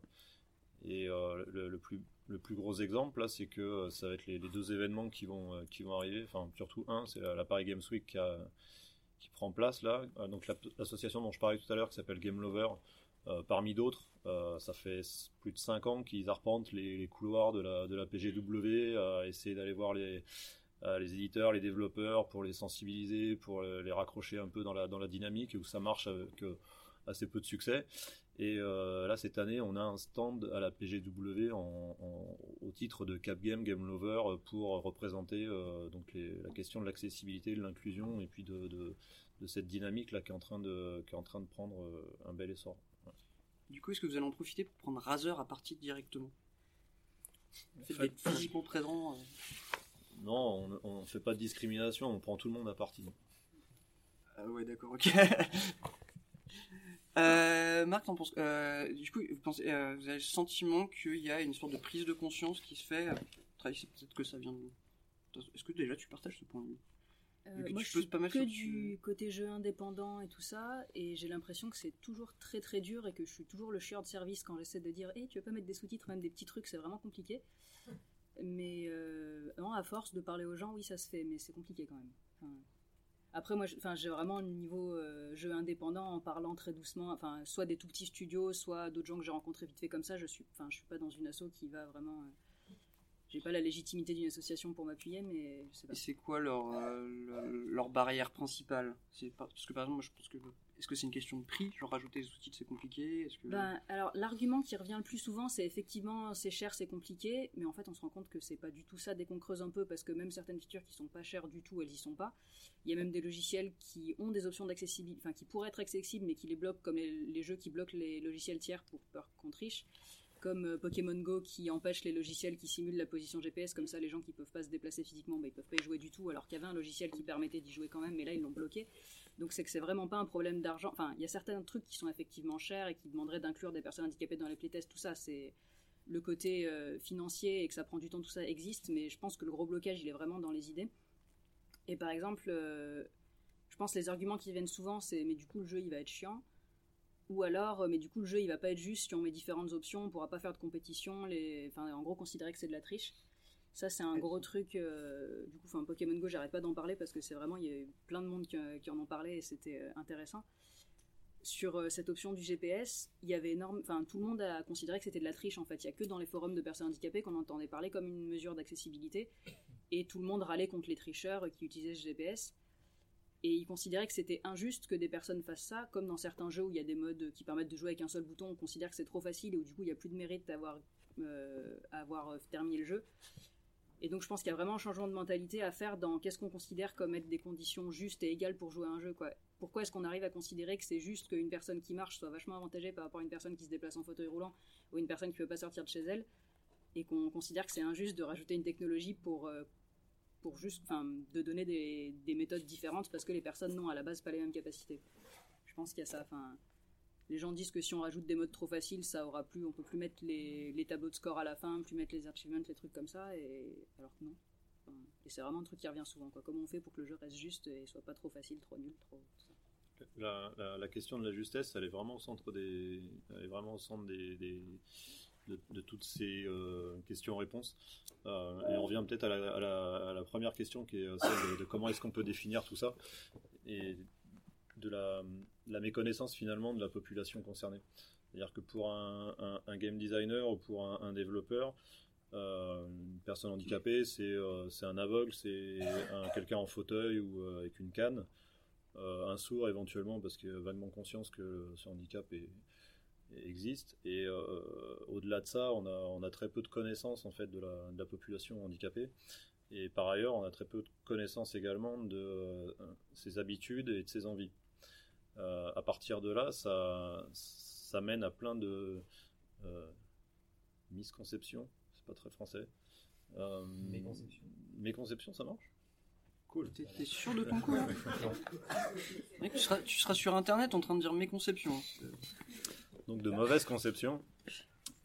Et euh, le, plus le plus gros exemple là, c'est que euh, ça va être les, deux événements qui vont euh, qui vont arriver. Enfin, surtout un, c'est la, Paris Games Week qui, qui prend place là. Euh, donc la- l'association dont je parlais tout à l'heure, qui s'appelle Game Lover, euh, parmi d'autres, euh, ça fait plus de 5 ans qu'ils arpentent les, couloirs de la de la PGW, à essayer d'aller voir les euh, les éditeurs, les développeurs, pour les sensibiliser, pour euh, les raccrocher un peu dans la dans la dynamique et où ça marche avec euh, assez peu de succès. Et euh, là, cette année, on a un stand à la PGW en, en- au titre de Cap Game, Game Lover, euh, pour représenter euh, donc les- la question de l'accessibilité, de l'inclusion et puis de, de, de cette dynamique là qui est en train de, qui est en train de prendre euh, un bel essor. Du coup, est-ce que vous allez en profiter pour prendre Razer à partie directement? Le fait fait- d'être physiquement présent. euh, Non, on ne fait pas de discrimination, on prend tout le monde à partie. Ah ouais, d'accord, ok. Euh, Marc, t'en penses euh, Du coup, vous, pensez, euh, vous avez le sentiment qu'il y a une sorte de prise de conscience qui se fait. euh, Travis, peut-être que ça vient de. Est-ce que déjà tu partages ce point de vue? Euh, moi, je suis pas mal que sur- du côté jeu indépendant et tout ça, et j'ai l'impression que c'est toujours très très dur et que je suis toujours le chieur de service quand j'essaie de dire, hey, tu veux pas mettre des sous-titres, même des petits trucs, c'est vraiment compliqué. Mais euh, non, à force de parler aux gens, oui, ça se fait, mais c'est compliqué quand même. Après, moi, j'ai vraiment le niveau euh, jeu indépendant en parlant très doucement. Enfin, soit des tout petits studios, soit d'autres gens que j'ai rencontrés vite fait comme ça. Je suis, enfin, je suis pas dans une asso qui va vraiment. euh, j'ai pas la légitimité d'une association pour m'appuyer, mais je sais pas. Et c'est quoi leur, euh, le- leur barrière principale? Parce que par exemple, moi je pense que. Est-ce que c'est une question de prix? Genre rajouter des sous-titres c'est compliqué? Ben, alors l'argument qui revient le plus souvent, c'est effectivement c'est cher, c'est compliqué, mais en fait on se rend compte que c'est pas du tout ça dès qu'on creuse un peu, parce que même certaines features qui sont pas chères du tout, elles y sont pas. Il y a même des logiciels qui ont des options d'accessibilité, enfin qui pourraient être accessibles, mais qui les bloquent, comme les, jeux qui bloquent les logiciels tiers pour peur qu'on triche, comme euh, Pokémon Go qui empêche les logiciels qui simulent la position GPS, comme ça les gens qui peuvent pas se déplacer physiquement, ben, ils peuvent pas y jouer du tout, alors qu'il y avait un logiciel qui permettait d'y jouer quand même, mais là ils l'ont bloqué. Donc c'est que c'est vraiment pas un problème d'argent. Enfin, il y a certains trucs qui sont effectivement chers et qui demanderaient d'inclure des personnes handicapées dans les playtests, tout ça, c'est le côté euh, financier et que ça prend du temps, tout ça existe, mais je pense que le gros blocage, il est vraiment dans les idées. Et par exemple, euh, je pense les arguments qui viennent souvent, c'est mais du coup le jeu il va être chiant. Ou alors, euh, mais du coup le jeu il va pas être juste si on met différentes options, on pourra pas faire de compétition, les... enfin en gros considérer que c'est de la triche. Ça, c'est un gros truc. euh, du coup, enfin, Pokémon Go, j'arrête pas d'en parler parce que c'est vraiment, il y a eu plein de monde qui, euh, qui en ont parlé et c'était euh, intéressant. sur euh, cette option du GPS, il y avait énorme, enfin tout le monde a considéré que c'était de la triche en fait. Il y a que dans les forums de personnes handicapées qu'on entendait parler comme une mesure d'accessibilité, et tout le monde râlait contre les tricheurs qui utilisaient ce GPS. Et ils considéraient que c'était injuste que des personnes fassent ça, comme dans certains jeux où il y a des modes qui permettent de jouer avec un seul bouton, on considère que c'est trop facile et où du coup il n'y a plus de mérite d'avoir euh, avoir terminé le jeu. Et donc je pense qu'il y a vraiment un changement de mentalité à faire dans qu'est-ce qu'on considère comme être des conditions justes et égales pour jouer à un jeu. Quoi. Pourquoi est-ce qu'on arrive à considérer que c'est juste qu'une personne qui marche soit vachement avantagée par rapport à une personne qui se déplace en fauteuil roulant ou une personne qui ne peut pas sortir de chez elle et qu'on considère que c'est injuste de rajouter une technologie pour, euh, pour juste, enfin, de donner des, des méthodes différentes parce que les personnes n'ont à la base pas les mêmes capacités. Je pense qu'il y a ça. Les gens disent que si on rajoute des modes trop faciles, ça aura plus, on peut plus mettre les, les tableaux de score à la fin, plus mettre les achievements, les trucs comme ça, et alors que non. Et c'est vraiment un truc qui revient souvent. Quoi. Comment on fait pour que le jeu reste juste et soit pas trop facile, trop nul, trop. La, question de la justesse, elle est vraiment au centre des, vraiment au centre des, de, toutes ces euh, questions-réponses. Euh, et on revient peut-être à la première question qui est euh, celle de, de comment est-ce qu'on peut définir tout ça et de la, la méconnaissance finalement de la population concernée. C'est-à-dire que pour un, game designer ou pour un, développeur, euh, une personne handicapée, c'est euh, un aveugle, c'est un- quelqu'un en fauteuil ou euh, avec une canne. Un sourd éventuellement parce qu'il a vaguement conscience que ce handicap existe et au-delà de ça on a, on a très peu de connaissances en fait de la, population handicapée et par ailleurs on a très peu de connaissances également de ses habitudes et de ses envies Euh, à partir de là ça, ça mène à plein de euh, misconceptions c'est pas très français euh, Méconceptions. méconceptions ça marche? Cool T'es t'es sûr de ton coup Mec, tu, seras, tu seras sur internet en train de dire méconception. hein. donc de mauvaises conceptions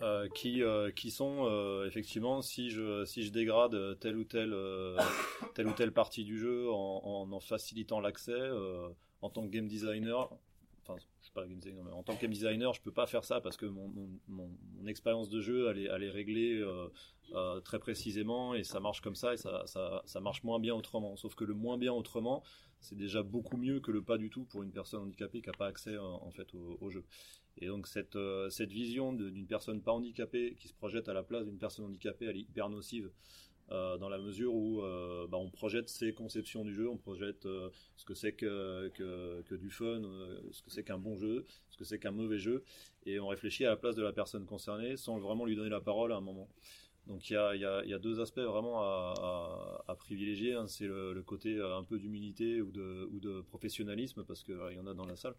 euh, qui, euh, qui sont euh, effectivement si je, si je dégrade telle ou telle, euh, telle ou telle partie du jeu en en, en facilitant l'accès euh, en tant que game designer enfin je suis game designer en tant que game designer je peux pas faire ça parce que mon, mon, expérience de jeu elle est, elle réglée euh, euh, très précisément et ça marche comme ça et ça, ça, ça marche moins bien autrement. Sauf que le moins bien autrement c'est déjà beaucoup mieux que le pas du tout pour une personne handicapée qui n'a pas accès euh, en fait au, au jeu. Et donc cette, cette vision d'une personne pas handicapée qui se projette à la place d'une personne handicapée, elle est hyper nocive euh, dans la mesure où euh, bah, on projette ses conceptions du jeu, on projette euh, ce que c'est que, que, du fun, ce que c'est qu'un bon jeu, ce que c'est qu'un mauvais jeu, et on réfléchit à la place de la personne concernée sans vraiment lui donner la parole à un moment. Donc il y a, y y a deux aspects vraiment à, privilégier. hein. C'est le, côté un peu d'humilité ou de, ou de professionnalisme, parce qu'il y en a dans la salle.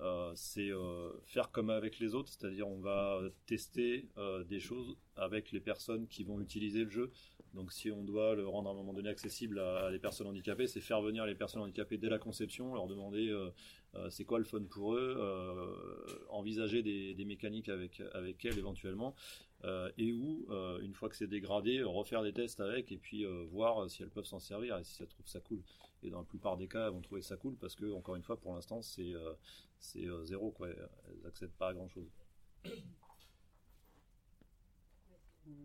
Euh, c'est euh, faire comme avec les autres, c'est-à-dire on va tester euh, des choses avec les personnes qui vont utiliser le jeu. Donc si on doit le rendre à un moment donné accessible à, à des personnes handicapées, c'est faire venir les personnes handicapées dès la conception, leur demander c'est quoi le fun pour eux, envisager des, des mécaniques avec, avec elles éventuellement, euh, et où, euh, une fois que c'est dégradé, refaire des tests avec et puis euh, voir si elles peuvent s'en servir et si elles trouvent ça cool. Et dans la plupart des cas, elles vont trouver ça cool parce que, encore une fois, pour l'instant, c'est euh, c'est euh, zéro, quoi. Elles n'accèdent pas à grand chose.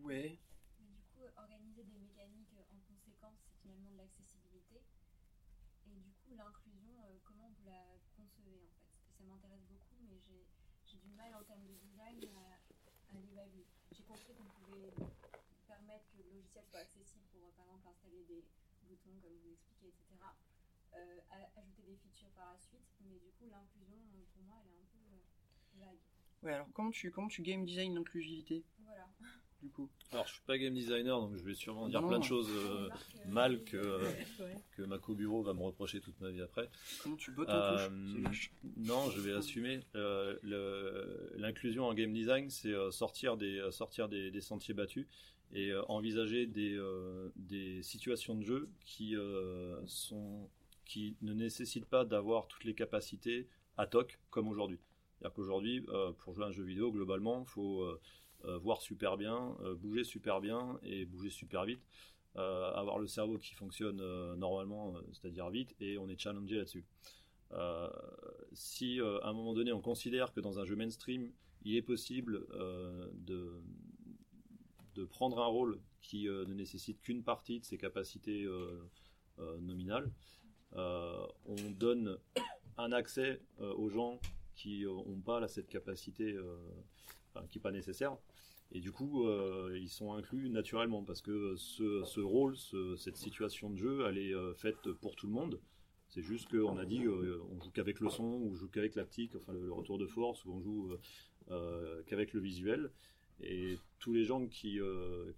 Ouais. Mais du coup, organiser des mécaniques en conséquence, c'est finalement de l'accessibilité. Et du coup, l'inclusion, euh, comment vous la concevez en fait? Parce que ça m'intéresse beaucoup, mais j'ai j'ai du mal en termes de design à, à l'évaluer. J'ai compris qu'on pouvait permettre que le logiciel soit accessible pour, par exemple, installer des boutons, comme vous l'expliquez, etc. Euh, ajouter des features par la suite, mais du coup, l'inclusion, pour moi, elle est un peu euh, vague. Ouais, alors comment tu, comment tu game design l'inclusivité. Du coup Alors, je suis pas game designer, donc je vais sûrement dire Non, plein de choses euh, mal que, que Mako Bureau va me reprocher toute ma vie après. Comment tu bottes en Euh, touche non, je vais assumer. Euh, L'inclusion en game design, c'est euh, sortir des euh, sortir des, des sentiers battus et euh, envisager des euh, des situations de jeu qui euh, sont qui ne nécessitent pas d'avoir toutes les capacités ad hoc comme aujourd'hui. C'est-à-dire qu'aujourd'hui, euh, pour jouer à un jeu vidéo, globalement, il faut euh, euh, voir super bien, euh, bouger super bien et bouger super vite. Euh, avoir le cerveau qui fonctionne euh, normalement, euh, c'est-à-dire vite, et on est challengé là-dessus. Euh, si euh, à un moment donné on considère que dans un jeu mainstream il est possible euh, de, de prendre un rôle qui euh, ne nécessite qu'une partie de ses capacités euh, euh, nominales, euh, on donne un accès euh, aux gens qui n'ont pas là, cette capacité euh, qui n'est pas nécessaire. Et du coup, euh, ils sont inclus naturellement parce que ce, rôle, ce- cette situation de jeu, elle est euh, faite pour tout le monde. C'est juste qu'on a dit, euh, on joue qu'avec le son, on joue qu'avec l'aptique, enfin le, retour de force, ou on joue euh, qu'avec le visuel. Et tous les gens qui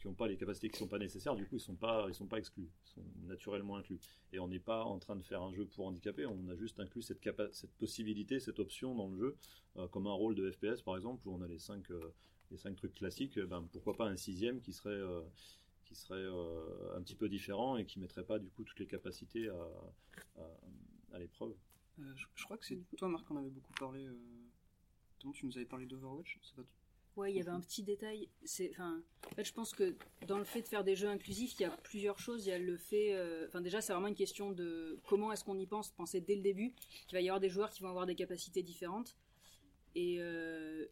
n'ont pas les capacités qui sont pas nécessaires, du coup, ils sont sont pas exclus, ils sont naturellement inclus. Et on n'est pas en train de faire un jeu pour handicapés, on a juste inclus cette, cette possibilité, cette option dans le jeu, comme un rôle de FPS par exemple, où on a les cinq, les cinq trucs classiques. eh Ben, pourquoi pas un sixième qui serait, euh, qui serait euh, un petit peu différent et qui mettrait pas du coup toutes les capacités à, à, à l'épreuve. Euh, je, je crois que c'est toi, Marc, qu'on avait beaucoup parlé. Euh... tu nous avais parlé d'Overwatch. C'est pas Ouais, il y avait un petit détail. C'est, enfin, en fait, je pense que dans le fait de faire des jeux inclusifs, il y a plusieurs choses. Il y a le fait, euh, enfin, déjà, c'est vraiment une question de comment est-ce qu'on y pense, penser dès le début qu'il va y avoir des joueurs qui vont avoir des capacités différentes. Et, euh,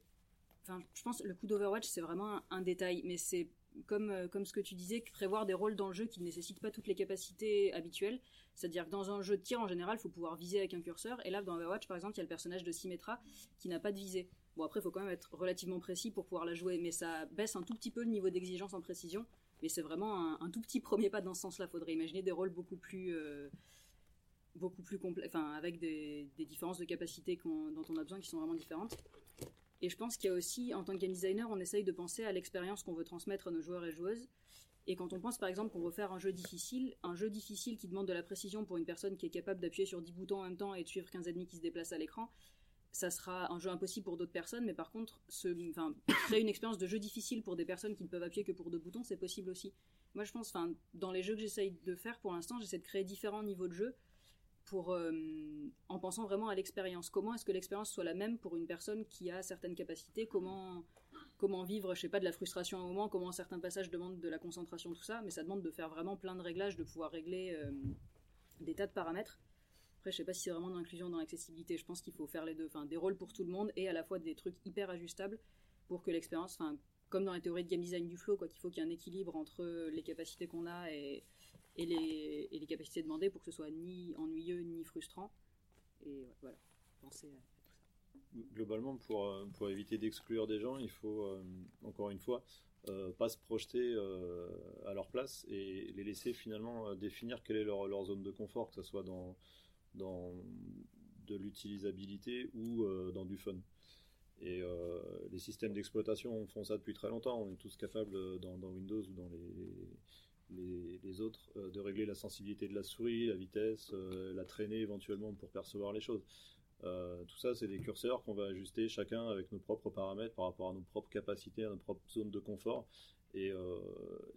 enfin, je pense le coup d'Overwatch, c'est vraiment un, détail, mais c'est comme, euh, comme ce que tu disais, prévoir des rôles dans le jeu qui ne nécessitent pas toutes les capacités habituelles. C'est-à-dire que dans un jeu de tir, en général, il faut pouvoir viser avec un curseur. Et là, dans Overwatch, par exemple, il y a le personnage de Symmetra qui n'a pas de visée. Bon, après, il faut quand même être relativement précis pour pouvoir la jouer, mais ça baisse un tout petit peu le niveau d'exigence en précision. Mais c'est vraiment un, tout petit premier pas dans ce sens-là. Faudrait imaginer des rôles beaucoup plus, euh, beaucoup plus complexes, enfin, avec des, des différences de capacité qu'on- dont on a besoin qui sont vraiment différentes. Et je pense qu'il y a aussi, en tant que game designer, on essaye de penser à l'expérience qu'on veut transmettre à nos joueurs et joueuses. Et quand on pense par exemple qu'on veut faire un jeu difficile, un jeu difficile qui demande de la précision pour une personne qui est capable d'appuyer sur 10 boutons en même temps et de suivre 15 ennemis qui se déplacent à l'écran, ça sera un jeu impossible pour d'autres personnes, mais par contre, créer une expérience de jeu difficile pour des personnes qui ne peuvent appuyer que pour deux boutons, c'est possible aussi. Moi, je pense, dans les jeux que j'essaye de faire pour l'instant, j'essaie de créer différents niveaux de jeu pour, euh, en pensant vraiment à l'expérience. Comment est-ce que l'expérience soit la même pour une personne qui a certaines capacités? Comment, comment vivre, je sais pas, de la frustration à un moment Comment certains passages demandent de la concentration, tout ça Mais ça demande de faire vraiment plein de réglages, de pouvoir régler euh, des tas de paramètres. Après, je sais pas si c'est vraiment de l'inclusion dans l'accessibilité. Je pense qu'il faut faire les deux. Enfin, des rôles pour tout le monde et à la fois des trucs hyper ajustables pour que l'expérience, enfin, comme dans les théories de game design du flow, quoi, qu'il faut qu'il y ait un équilibre entre les capacités qu'on a et, et, les, capacités demandées pour que ce soit ni ennuyeux ni frustrant. Et voilà, penser à tout ça. Globalement, pour, euh, pour éviter d'exclure des gens, il faut, euh, encore une fois, euh, pas se projeter euh, à leur place et les laisser finalement définir quelle est leur, zone de confort, que ce soit dans, de l'utilisabilité ou dans du fun. Et les systèmes d'exploitation font ça depuis très longtemps. On est tous capables dans Windows ou dans les, les, les autres euh, de régler la sensibilité de la souris, la vitesse, euh, la traînée éventuellement pour percevoir les choses. Euh, tout ça, c'est des curseurs qu'on va ajuster chacun avec nos propres paramètres par rapport à nos propres capacités, à nos propres zones de confort. Et,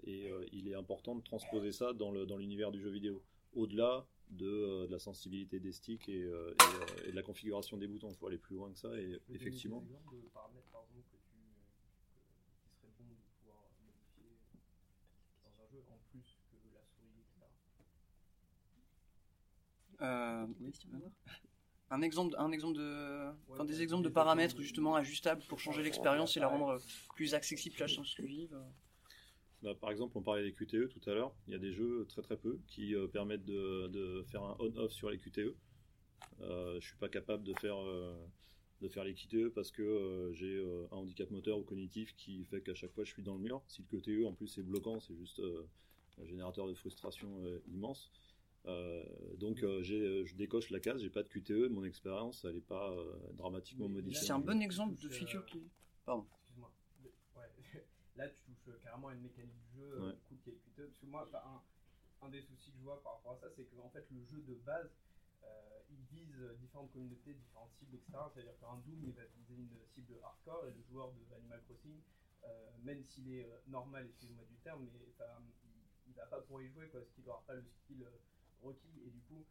et il est important de transposer ça dans l'univers du jeu vidéo, au-delà de, de la sensibilité des sticks et, et, et de la configuration des boutons. Il faut aller plus loin que ça. Et effectivement, donner des exemples de paramètres, par exemple, que tu, que- qui serait bon de pouvoir modifier dans un jeu, en plus que la souris, etc. Euh, oui, un exemple, un exemple de, enfin, des exemples de des paramètres justement ajustables pour changer l'expérience et la rendre plus accessible à chacun que vive. Bah, par exemple, on parlait des QTE tout à l'heure. Il y a des jeux très très peu qui euh, permettent de, de faire un on-off sur les QTE. Euh, je suis pas capable de faire euh, de faire les QTE parce que euh, j'ai euh, un handicap moteur ou cognitif qui fait qu'à chaque fois je suis dans le mur. Si le QTE en plus est bloquant, c'est juste euh, un générateur de frustration euh, immense. Euh, donc euh, j'ai, euh, je décoche la case, j'ai pas de QTE, mon expérience elle est pas euh, dramatiquement Mais- modifiée. C'est un bon exemple de feature euh, qui. Pardon. Excuse-moi. Ouais. Là, tu touches carrément à une mécanique du jeu, Ouais. du coup, qui est QTE. Parce que moi, un, un des soucis que je vois par rapport à ça, c'est que en fait, le jeu de base, euh, il vise différentes communautés, différentes cibles, etc. C'est-à-dire qu'un Doom, il va viser une cible hardcore, et le joueur de Animal Crossing, euh, même s'il est euh, normal, excusez-moi du terme, mais il, il va pas pouvoir y jouer, quoi, parce qu'il n'aura pas le skill euh, requis. Et du coup,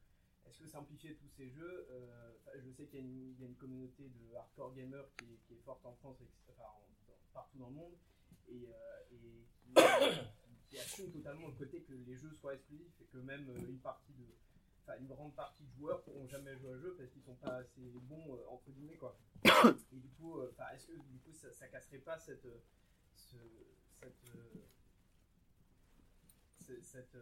est-ce que simplifier tous ces jeux, euh, je sais qu'il y, a une- communauté de hardcore gamers qui est, forte en France, enfin, partout dans le monde, et, euh, qui, assume totalement le côté que les jeux soient exclusifs et que même euh, une partie de, enfin une grande partie de joueurs pourront jamais jouer à jeu parce qu'ils sont pas assez bons entre guillemets quoi. Et du coup, est-ce que du coup ça, casserait pas cette, ce- cette, ce- cette,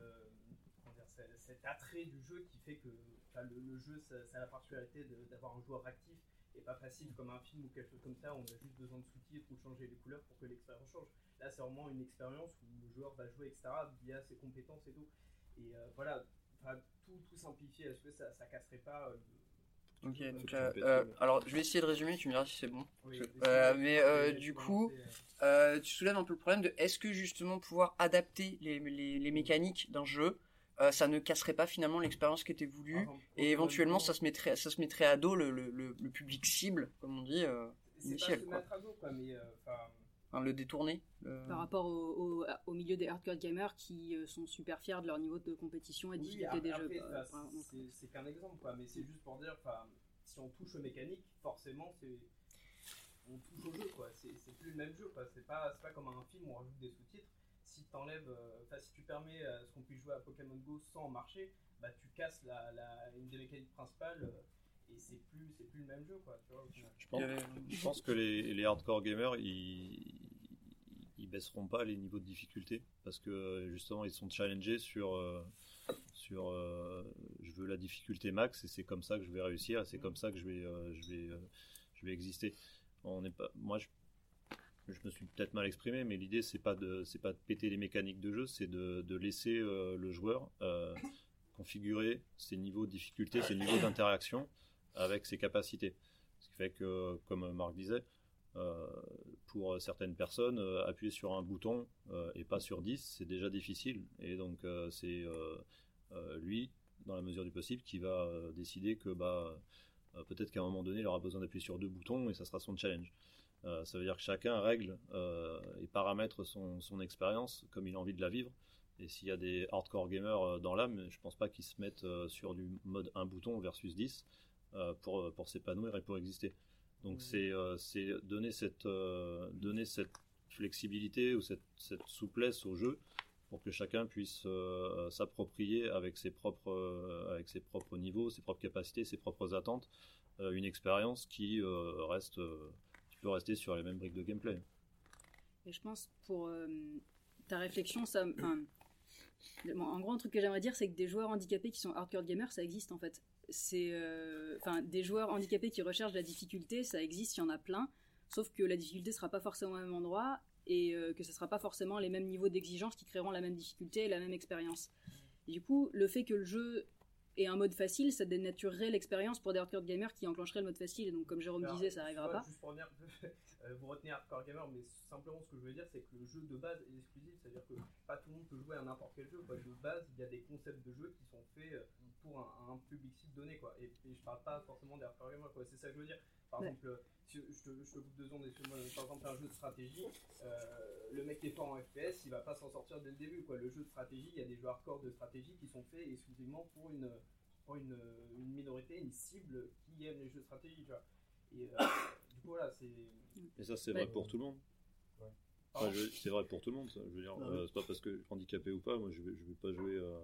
cet attrait du jeu qui fait que enfin, le, le jeu, ça, ça a la particularité d'avoir un joueur actif et pas passif comme un film ou quelque chose comme ça. On a juste besoin de sous-titres ou de changer les couleurs pour que l'expérience change. Là, c'est vraiment une expérience où le joueur va jouer, etc., via ses compétences et tout. Et euh, voilà, tout, tout simplifié, est-ce que ça, ça casserait pas euh, le- Ok, donc là, euh, alors je vais essayer de résumer, tu me diras si c'est bon. Oui, euh, mais euh, du coup, euh, tu soulèves un peu le problème de est-ce que justement pouvoir adapter les, les, les mécaniques d'un jeu, euh, ça ne casserait pas finalement l'expérience qui était voulue exemple, et éventuellement ça se mettrait, ça se mettrait à dos le, le, le, le public cible, comme on dit, euh, C'est pas initial, se quoi. mettre à dos, quoi, mais euh, enfin. Enfin, le détourner. le- Par rapport au, au, au milieu des hardcore gamers qui euh, sont super fiers de leur niveau de compétition et de Oui, difficulté après, des jeux. après, enfin, vraiment. c'est- qu'un exemple, quoi. Mais c'est juste pour dire, si on touche aux mécaniques, forcément, c'est on touche au jeu, quoi. C'est c'est plus le même jeu, quoi. C'est pas, c'est pas comme un film où on rajoute des sous-titres. Si t'enlèves, euh, enfin, si tu permets à ce qu'on puisse jouer à Pokémon Go sans marcher, bah tu casses la, la- une des mécaniques principales euh, et c'est plus, c'est plus le même jeu, quoi. Tu vois. Je pense, je pense que les, les hardcore gamers, ils, ils baisseront pas les niveaux de difficulté parce que justement ils sont challengés sur, euh, sur euh, je veux la difficulté max et c'est comme ça que je vais réussir et c'est comme ça que je vais, euh, je vais, euh, je vais exister. On n'est pas, moi je, je me suis peut-être mal exprimé, mais l'idée c'est pas de, c'est pas de péter les mécaniques de jeu, c'est de, de laisser euh, le joueur euh, configurer ses niveaux de difficulté, ses niveaux d'interaction avec ses capacités. Ce qui fait que, comme Marc disait, euh, pour certaines personnes, appuyer sur un bouton et pas sur 10, c'est déjà difficile. Et donc, c'est lui, dans la mesure du possible, qui va décider que bah, peut-être qu'à un moment donné, il aura besoin d'appuyer sur deux boutons et ça sera son challenge. Euh, ça veut dire que chacun règle euh, et paramètre son, son expérience comme il a envie de la vivre. Et s'il y a des hardcore gamers euh, dans l'âme, je pense pas qu'ils se mettent sur du mode un bouton versus 10 euh, pour, pour s'épanouir et pour exister. Donc c'est c'est donner cette donner cette flexibilité ou cette, cette souplesse au jeu pour que chacun puisse euh, s'approprier avec ses propres euh, avec ses propres niveaux, ses propres capacités, ses propres attentes, euh, une expérience qui reste peut rester sur les mêmes briques de gameplay. Et je pense pour euh, ta réflexion, ça. en gros, un truc que j'aimerais dire, c'est que des joueurs handicapés qui sont hardcore gamers, ça existe en fait. C'est, euh, enfin, des joueurs handicapés qui recherchent la difficulté, ça existe, il y en a plein. Sauf que la difficulté sera pas forcément au même endroit et euh, que ce sera pas forcément les mêmes niveaux d'exigence qui créeront la même difficulté et la même expérience. Du coup, le fait que le jeu ait un mode facile, ça dénaturerait l'expérience pour des hardcore gamers qui enclencheraient le mode facile. Et donc, comme Jérôme Alors, disait, ça n'arrivera pas. Juste pour dire, euh, vous retenez Hardcore Gamer, mais simplement ce que je veux dire, c'est que le jeu de base est exclusif, c'est-à-dire que pas tout le monde peut jouer à n'importe quel jeu. Quoi. De base, il y a des concepts de jeu qui sont faits euh, pour un, un public cible donné, quoi. Et, et je parle pas forcément des Hardcore Gamer, quoi. C'est ça que je veux dire. Par Ouais. exemple, si je, te, je te coupe deux secondes, excuse-moi, mais par exemple, un jeu de stratégie, euh, le mec qui est fort en FPS, il va pas s'en sortir dès le début, quoi. Le jeu de stratégie, il y a des jeux hardcore de stratégie qui sont faits exclusivement pour une pour une, une minorité, une cible qui aime les jeux de stratégie, tu vois. Et euh, du coup, voilà, c'est. Et ça, c'est Ouais. vrai pour tout le monde. Ouais. Enfin, je- c'est vrai pour tout le monde. Ça. Je veux dire, Ah euh, c'est pas parce que handicapé ou pas. Moi, je vais, je vais pas jouer à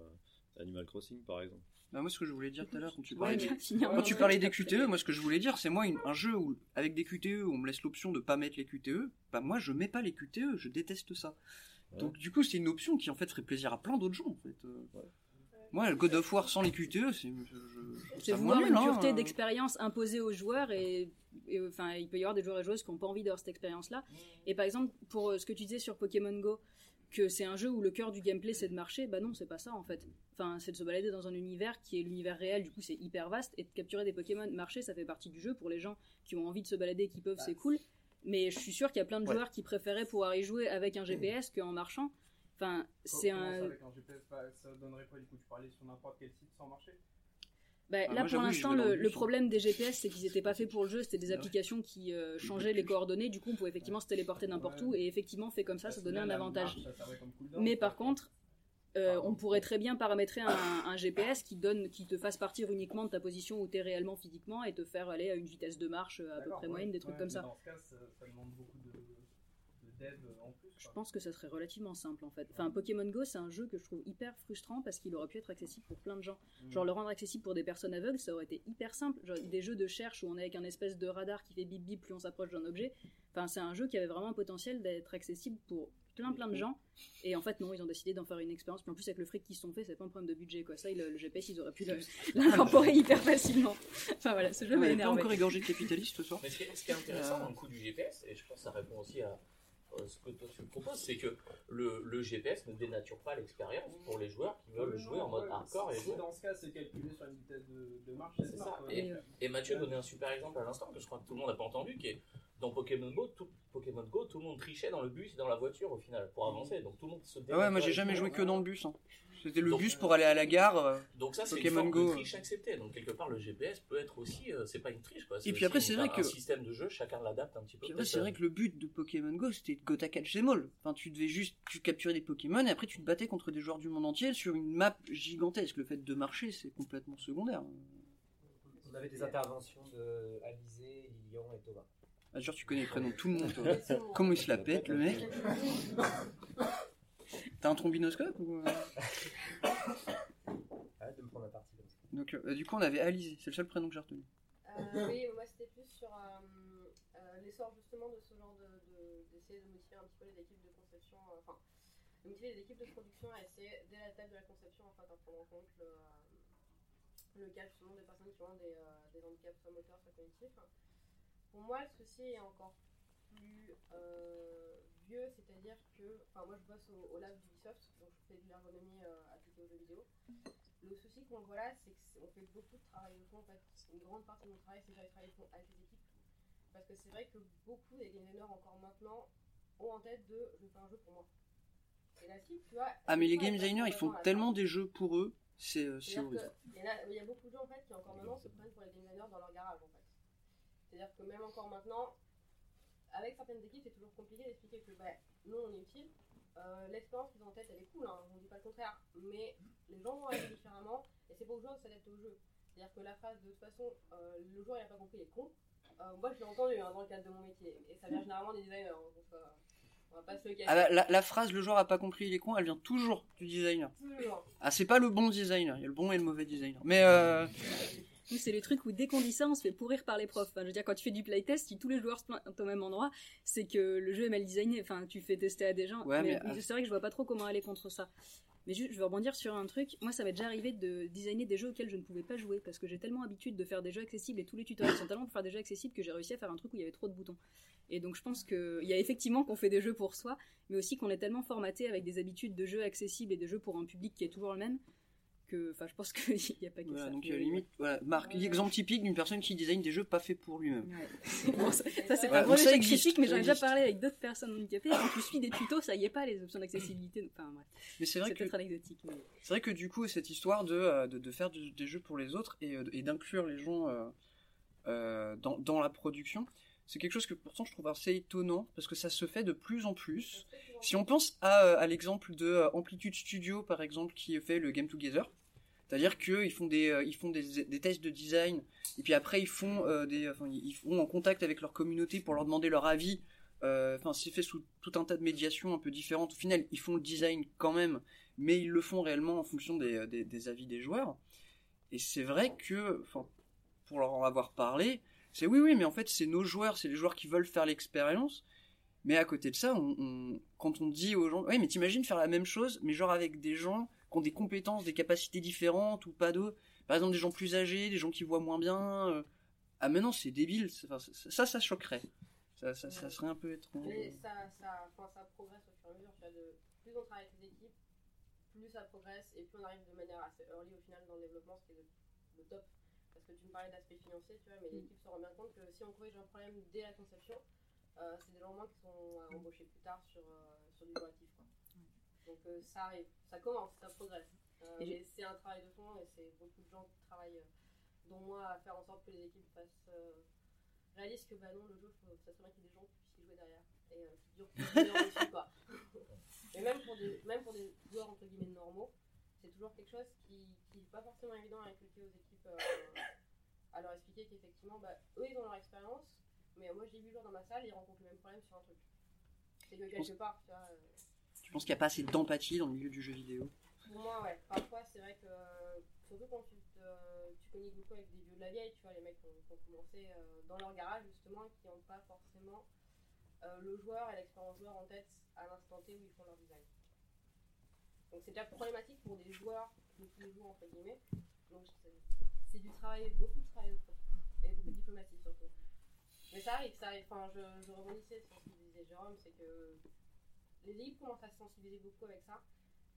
Animal Crossing, par exemple. Bah, moi, ce que je voulais dire tout à l'heure, quand tu parlais, des- finir quand mon tu truc. parlais des QTE, moi, ce que je voulais dire, c'est moi, une- un jeu où, avec des QTE, où on me laisse l'option de pas mettre les QTE, bah, moi, je mets pas les QTE, je déteste ça. Donc, du coup, c'est une option qui, en fait, ferait plaisir à plein d'autres gens, en fait. Euh, Moi, le God of War sans les QTE, c'est, C'est vouloir une hein. pureté d'expérience imposée aux joueurs et, et, enfin il peut y avoir des joueurs et joueuses qui n'ont pas envie d'avoir cette expérience là. Et par exemple pour euh, ce que tu disais sur Pokémon Go que c'est un jeu où le cœur du gameplay c'est de marcher, bah non c'est pas ça en fait. Enfin c'est de se balader dans un univers qui est l'univers réel, du coup c'est hyper vaste et de capturer des Pokémon, marcher ça fait partie du jeu pour les gens qui ont envie de se balader, et qui peuvent c'est cool. Mais je suis sûr qu'il y a plein de Ouais. joueurs qui préféraient pouvoir y jouer avec un GPS qu'en marchant. Enfin c'est Comment ça, un avec un GPS, bah, ça donnerait quoi du coup? Tu parlais sur n'importe quel site sans marcher? Bah, Ah, là, moi, pour l'instant, le, problème des GPS, c'est qu'ils n'étaient pas faits pour le jeu. C'était des Ah applications qui euh, changeaient les coordonnées. Du coup, on pouvait effectivement se téléporter n'importe où. Et effectivement, fait comme ça, ça donnait un avantage. Mais par contre, euh, on pourrait très bien paramétrer un, un GPS qui, donne, qui te fasse partir uniquement de ta position où tu es réellement physiquement et te faire aller à une vitesse de marche euh, à peu près ouais, moyenne, des trucs ouais, comme ça. Dans ce cas, ça, ça demande beaucoup de, de dev en plus. Je pense que ça serait relativement simple en fait. Enfin, Pokémon Go, c'est un jeu que je trouve hyper frustrant parce qu'il aurait pu être accessible pour plein de gens. Mm. Genre, le rendre accessible pour des personnes aveugles, ça aurait été hyper simple. Genre, des jeux de cherche où on est avec un espèce de radar qui fait bip bip plus on s'approche d'un objet. Enfin, c'est un jeu qui avait vraiment un potentiel d'être accessible pour plein plein de gens. Et en fait, non, ils ont décidé d'en faire une expérience. Puis en plus, avec le fric qu'ils se sont fait, c'est pas un problème de budget, quoi. Ça, le, le GPS, ils auraient pu l'incorporer hyper facilement. Enfin voilà, ce jeu On m'a énervé. encore égorgé de capitaliste ce soir. Mais ce qui est, ce qui est intéressant Euh, dans le coup du GPS, et je pense que ça répond aussi à ce que toi tu proposes, c'est que le, le GPS ne dénature pas l'expérience pour les joueurs qui veulent jouer en mode hardcore et si-. Dans ce cas, c'est calculé sur une vitesse de, de marche. C'est ça. Et, et Mathieu donnait un super exemple à l'instant que je crois que tout le monde n'a pas entendu, qui est dans Pokémon Go, tout, Pokémon Go, tout le monde trichait dans le bus et dans la voiture au final pour avancer. Donc tout le monde se Ah ouais, moi j'ai jamais joué que dans le bus. hein. C'était le bus pour aller à la gare. euh, Donc ça, c'est une Pokémon forme Go. de triche acceptée. Donc quelque part, le GPS peut être aussi, euh, c'est pas une triche quoi. Et puis après, c'est vrai un que- système de jeu, chacun l'adapte un petit peu. C'est vrai euh, que le but de Pokémon Go, c'était de go ta catch them all. Enfin, tu devais juste tu capturer des Pokémon et après tu te battais contre des joueurs du monde entier sur une map gigantesque. Le fait de marcher, c'est complètement secondaire. On avait des interventions de Alizé, Lilian et Thomas. Ah, genre, tu connais les prénoms de tout le monde, toi. Comment il se la pète, le mec T'as un trombinoscope ou... euh Arrête de me prendre la partie comme ça. Donc, euh, du coup, on avait Alizé, c'est le seul prénom que j'ai retenu. Euh, oui, moi c'était plus sur euh, euh, l'essor justement de ce genre de. de- d'essayer de motiver un petit peu les équipes de conception, euh, enfin, de motiver les équipes de production à essayer dès la table de la conception en fait, à prendre en compte le, euh, le cas justement des personnes qui ont des, euh, des handicaps soit moteurs, soit cognitifs. Pour moi, le souci est encore plus euh, vieux, c'est-à-dire que, enfin, moi je bosse au, au lab d'Ubisoft, donc je fais de l'ergonomie euh, appliquée aux jeux vidéo. Le souci qu'on voit là, c'est qu'on fait beaucoup de travail de fond. En fait, une grande partie de mon travail, c'est de travailler de fond avec les équipes. Parce que c'est vrai que beaucoup des game designers, encore maintenant, ont en tête de je fais un jeu pour moi. Et la cible, tu vois. Ah, mais les game designers, ils font tellement des jeux pour eux, c'est euh, horrible. que- et là, il y a beaucoup de gens en fait qui encore maintenant se prennent pour les game designers dans leur garage en fait. C'est-à-dire que même encore maintenant, avec certaines équipes, c'est toujours compliqué d'expliquer que bah, nous on est utile. Euh, L'expérience qu'ils ont en tête, elle est cool, hein, on ne dit pas le contraire, mais les gens vont agir différemment et c'est pas aux joueurs de s'adapter au jeu. C'est-à-dire que la phrase de toute façon, euh, le joueur il a pas compris, il est con, euh, moi je l'ai entendu hein, dans le cadre de mon métier et ça vient généralement des designers, hein, donc on va pas se le cacher. Ah bah, la, la phrase le joueur a pas compris, il est con, elle vient toujours du designer. Toujours. Ah, c'est pas le bon designer, il y a le bon et le mauvais designer. Mais euh, Nous, c'est le truc où dès qu'on dit ça, on se fait pourrir par les profs. Enfin, je veux dire, quand tu fais du playtest, si tous les joueurs se plantent au même endroit, c'est que le jeu est mal designé. Enfin, tu fais tester à des gens. Ouais, mais mais- c'est vrai que je vois pas trop comment aller contre ça. Mais juste, je veux rebondir sur un truc. Moi, ça m'est déjà arrivé de designer des jeux auxquels je ne pouvais pas jouer parce que j'ai tellement l'habitude de faire des jeux accessibles et tous les tutoriels sont tellement pour faire des jeux accessibles que j'ai réussi à faire un truc où il y avait trop de boutons. Et donc, je pense qu'il y a effectivement qu'on fait des jeux pour soi, mais aussi qu'on est tellement formaté avec des habitudes de jeux accessibles et de jeux pour un public qui est toujours le même que, enfin, je pense qu'il n'y a pas que voilà, ça. donc Mais- euh, limite, voilà, Marc, l'exemple typique d'une personne qui design des jeux pas faits pour lui-même. Bon, ça, ça, c'est pas vraiment existe, critique, mais j'en ai déjà parlé avec d'autres personnes handicapées. Quand tu suis des tutos, ça y est pas les options d'accessibilité. Enfin, bref. Mais c'est vrai que peut-être anecdotique. mais- C'est vrai que du coup, cette histoire de, euh, de, de faire des jeux pour les autres et, euh, et d'inclure les gens euh, euh, dans, dans la production, c'est quelque chose que pourtant je trouve assez étonnant parce que ça se fait de plus en plus. Si on pense à, à l'exemple de Amplitude Studio par exemple qui fait le Game Together, c'est-à-dire qu'ils font des euh, ils font des, tests de design et puis après ils font euh, ils font en contact avec leur communauté pour leur demander leur avis. Euh, Enfin, c'est fait sous tout un tas de médiations un peu différentes. Au final, ils font le design quand même, mais ils le font réellement en fonction des, des, avis des joueurs. Et c'est vrai que, pour leur en avoir parlé, c'est oui, oui, mais en fait, c'est nos joueurs, c'est les joueurs qui veulent faire l'expérience. Mais à côté de ça, quand on dit aux gens, oui, mais t'imagines faire la même chose, mais genre avec des gens qui ont des compétences, des capacités différentes ou pas d'eux. Par exemple, des gens plus âgés, des gens qui voient moins bien. euh, Ah, mais non, c'est débile. enfin, ça, ça, ça choquerait. Ça, ça, ça serait un peu étrange. Mais ça, ça, enfin, ça progresse au fur et à mesure. Tu vois, de, plus on travaille avec les équipes, plus ça progresse et plus on arrive de manière assez early au final dans le développement, ce qui est le, top. Parce que tu me parlais d'aspect financier, tu vois, mais Mm. l'équipe se rend bien compte que si on corrige un problème dès la conception, euh, c'est des gens moins qui sont euh, embauchés plus tard sur, euh, sur du correctif. Quoi. Donc euh, ça arrive, ça commence, ça progresse. Euh, Et c'est un travail de fond et c'est beaucoup de gens qui travaillent, euh, dont moi, à faire en sorte que les équipes fassent. réalisent que bah non, le jeu, faut ça soit bien qu'il y ait des gens qui puissent y jouer derrière. Et qui durent dessus, quoi. Et même pour, des, même pour des joueurs entre guillemets normaux, c'est toujours quelque chose qui n'est pas forcément évident à inculquer aux équipes, à leur expliquer qu'effectivement, bah, eux ils ont leur expérience, mais moi j'ai 8 jours dans ma salle, ils rencontrent le même problème sur un truc. C'est que quelque part, tu vois. Euh, Tu penses qu'il n'y a pas assez d'empathie dans le milieu du jeu vidéo pour moi, ouais. Parfois, c'est vrai que, surtout quand tu, te- tu communiques beaucoup avec des vieux de la vieille, tu vois, les mecs qui ont, commencé euh, dans leur garage, justement, et qui n'ont pas forcément euh, le joueur et l'expérience joueur en tête à l'instant T où ils font leur design. Donc c'est déjà problématique pour des joueurs de tous les jours, entre guillemets. Donc c'est- du travail, beaucoup de travail. Et beaucoup de diplomatie surtout. Mais ça arrive, ça arrive. Enfin, je, je rebondissais sur ce que disait Jérôme, c'est que les équipes commencent à se sensibiliser beaucoup avec ça.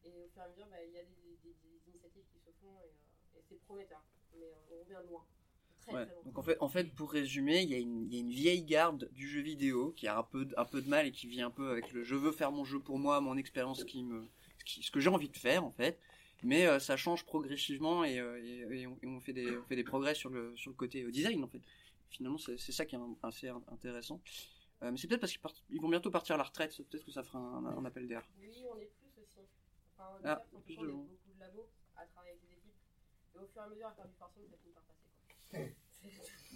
Et au fur et à mesure, bah, il y a des, des- des initiatives qui se font et, euh, et c'est prometteur. Mais euh, on revient loin. Très, Ouais. très. Donc en fait, en fait, pour résumer, il y, a une, il y a une vieille garde du jeu vidéo qui a un peu, un peu de mal et qui vit un peu avec le je veux faire mon jeu pour moi, mon expérience, qui me, ce, qui- ce que j'ai envie de faire en fait. Mais euh, ça change progressivement et, euh, et- et on, et on fait des, on fait des progrès sur le, sur le côté euh, design en fait. Finalement, c'est ça qui est un- assez in- intéressant. Euh, mais c'est peut-être parce qu'ils ils vont bientôt partir à la retraite, peut-être que ça fera un, un appel d'air. Oui, on est plus aussi. Enfin, au Ah, plus on de est gens. beaucoup de labos à travailler avec des équipes. Et au fur et à mesure, à faire du forcing, ça finit par passer.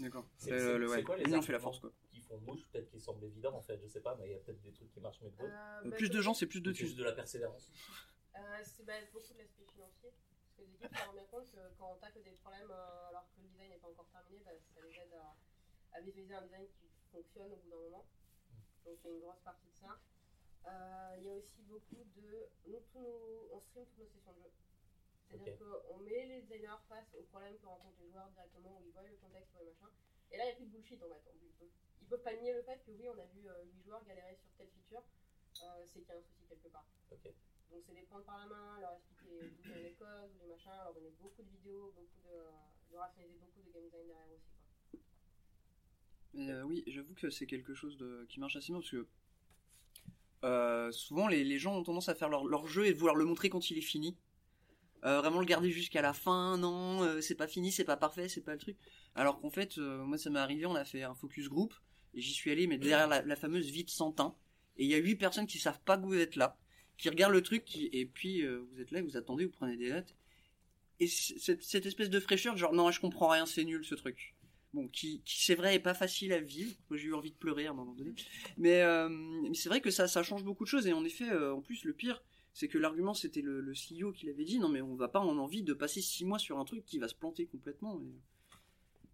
D'accord. C'est Euh, le- ouais. quoi les L'union fait la force, quoi. Qui font mouche, peut-être qu'ils semblent évidents en fait, je sais pas, mais il y a peut-être des trucs qui marchent mieux que d'autres. Euh, bah, plus de gens, c'est plus de thunes. juste de la persévérance. Euh, c'est bah, beaucoup de l'aspect financier. Parce que les équipes se rendent bien compte que quand on tacle des problèmes euh, alors que le design n'est pas encore terminé, bah, ça les aide à, à visualiser un design qui fonctionne au bout d'un moment. Donc il y a une grosse partie de ça. Euh, Il y a aussi beaucoup de. Nous, tous nos- on stream toutes nos sessions de jeu. C'est-à-dire qu'on met les designers face aux problèmes que rencontrent les joueurs directement, où ils voient le contexte, ils voient le machin. Et là, il n'y a plus de bullshit en fait. Ils peuvent, pas nier le fait que oui, on a vu 8 joueurs galérer sur telle feature, euh, c'est qu'il y a un souci quelque part. Donc c'est les prendre par la main, leur expliquer d'où viennent les causes, ou les machins, leur donner beaucoup de vidéos, beaucoup de, de rationaliser beaucoup de game design derrière aussi. Quoi. Euh, oui, j'avoue que c'est quelque chose de, qui marche assez bien parce que euh, souvent les, gens ont tendance à faire leur, jeu et vouloir le montrer quand il est fini. Euh, vraiment le garder jusqu'à la fin, non, c'est pas fini, c'est pas parfait, c'est pas le truc. Alors qu'en fait, moi ça m'est arrivé, on a fait un focus group et j'y suis allé, mais derrière la, fameuse vide sans teint. Et il y a huit personnes qui savent pas que vous êtes là, qui regardent le truc, qui, et puis vous êtes là, vous attendez, vous prenez des notes. Et cette espèce de fraîcheur, genre non, je comprends rien, c'est nul ce truc bon, qui, qui c'est vrai est pas facile à vivre. Moi, j'ai eu envie de pleurer à un moment donné. Mais, euh, mais c'est vrai que ça, ça change beaucoup de choses. Et en effet, euh, en plus, le pire, c'est que l'argument, c'était le, le CEO qui l'avait dit. Non, mais on va pas en envie de passer six mois sur un truc qui va se planter complètement. Et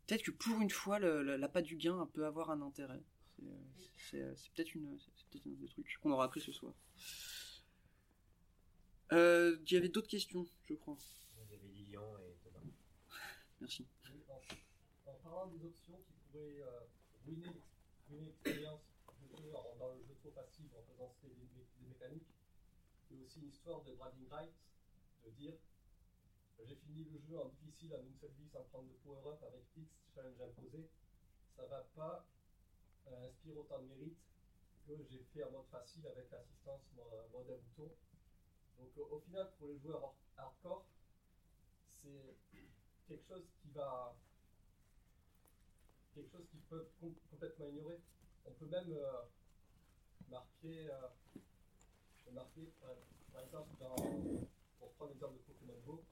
Peut-être que pour une fois, l'appât du gain peut avoir un intérêt. C'est, peut-être une, peut-être un des trucs qu'on aura appris ce soir. Euh, Il y avait d'autres questions, je crois. Il y avait Lilian et Thomas. Merci. Parlant des options qui pourraient euh, ruiner, ruiner l'expérience rendant le jeu trop facile, en faisant des, mé- des mécaniques, a aussi une histoire de bragging rights, de dire j'ai fini le jeu en difficile en une seule vie sans prendre de power-up avec X challenge imposé, ça va pas euh, inspirer autant de mérite que j'ai fait en mode facile avec l'assistance mo- mode à bouton. Donc au, final, pour les joueurs hard- hardcore, c'est quelque chose qui va quelque chose qu'ils peuvent com- complètement ignorer. On peut même euh, marquer, euh, marquer par, exemple, pour prendre l'exemple de Pokémon Go,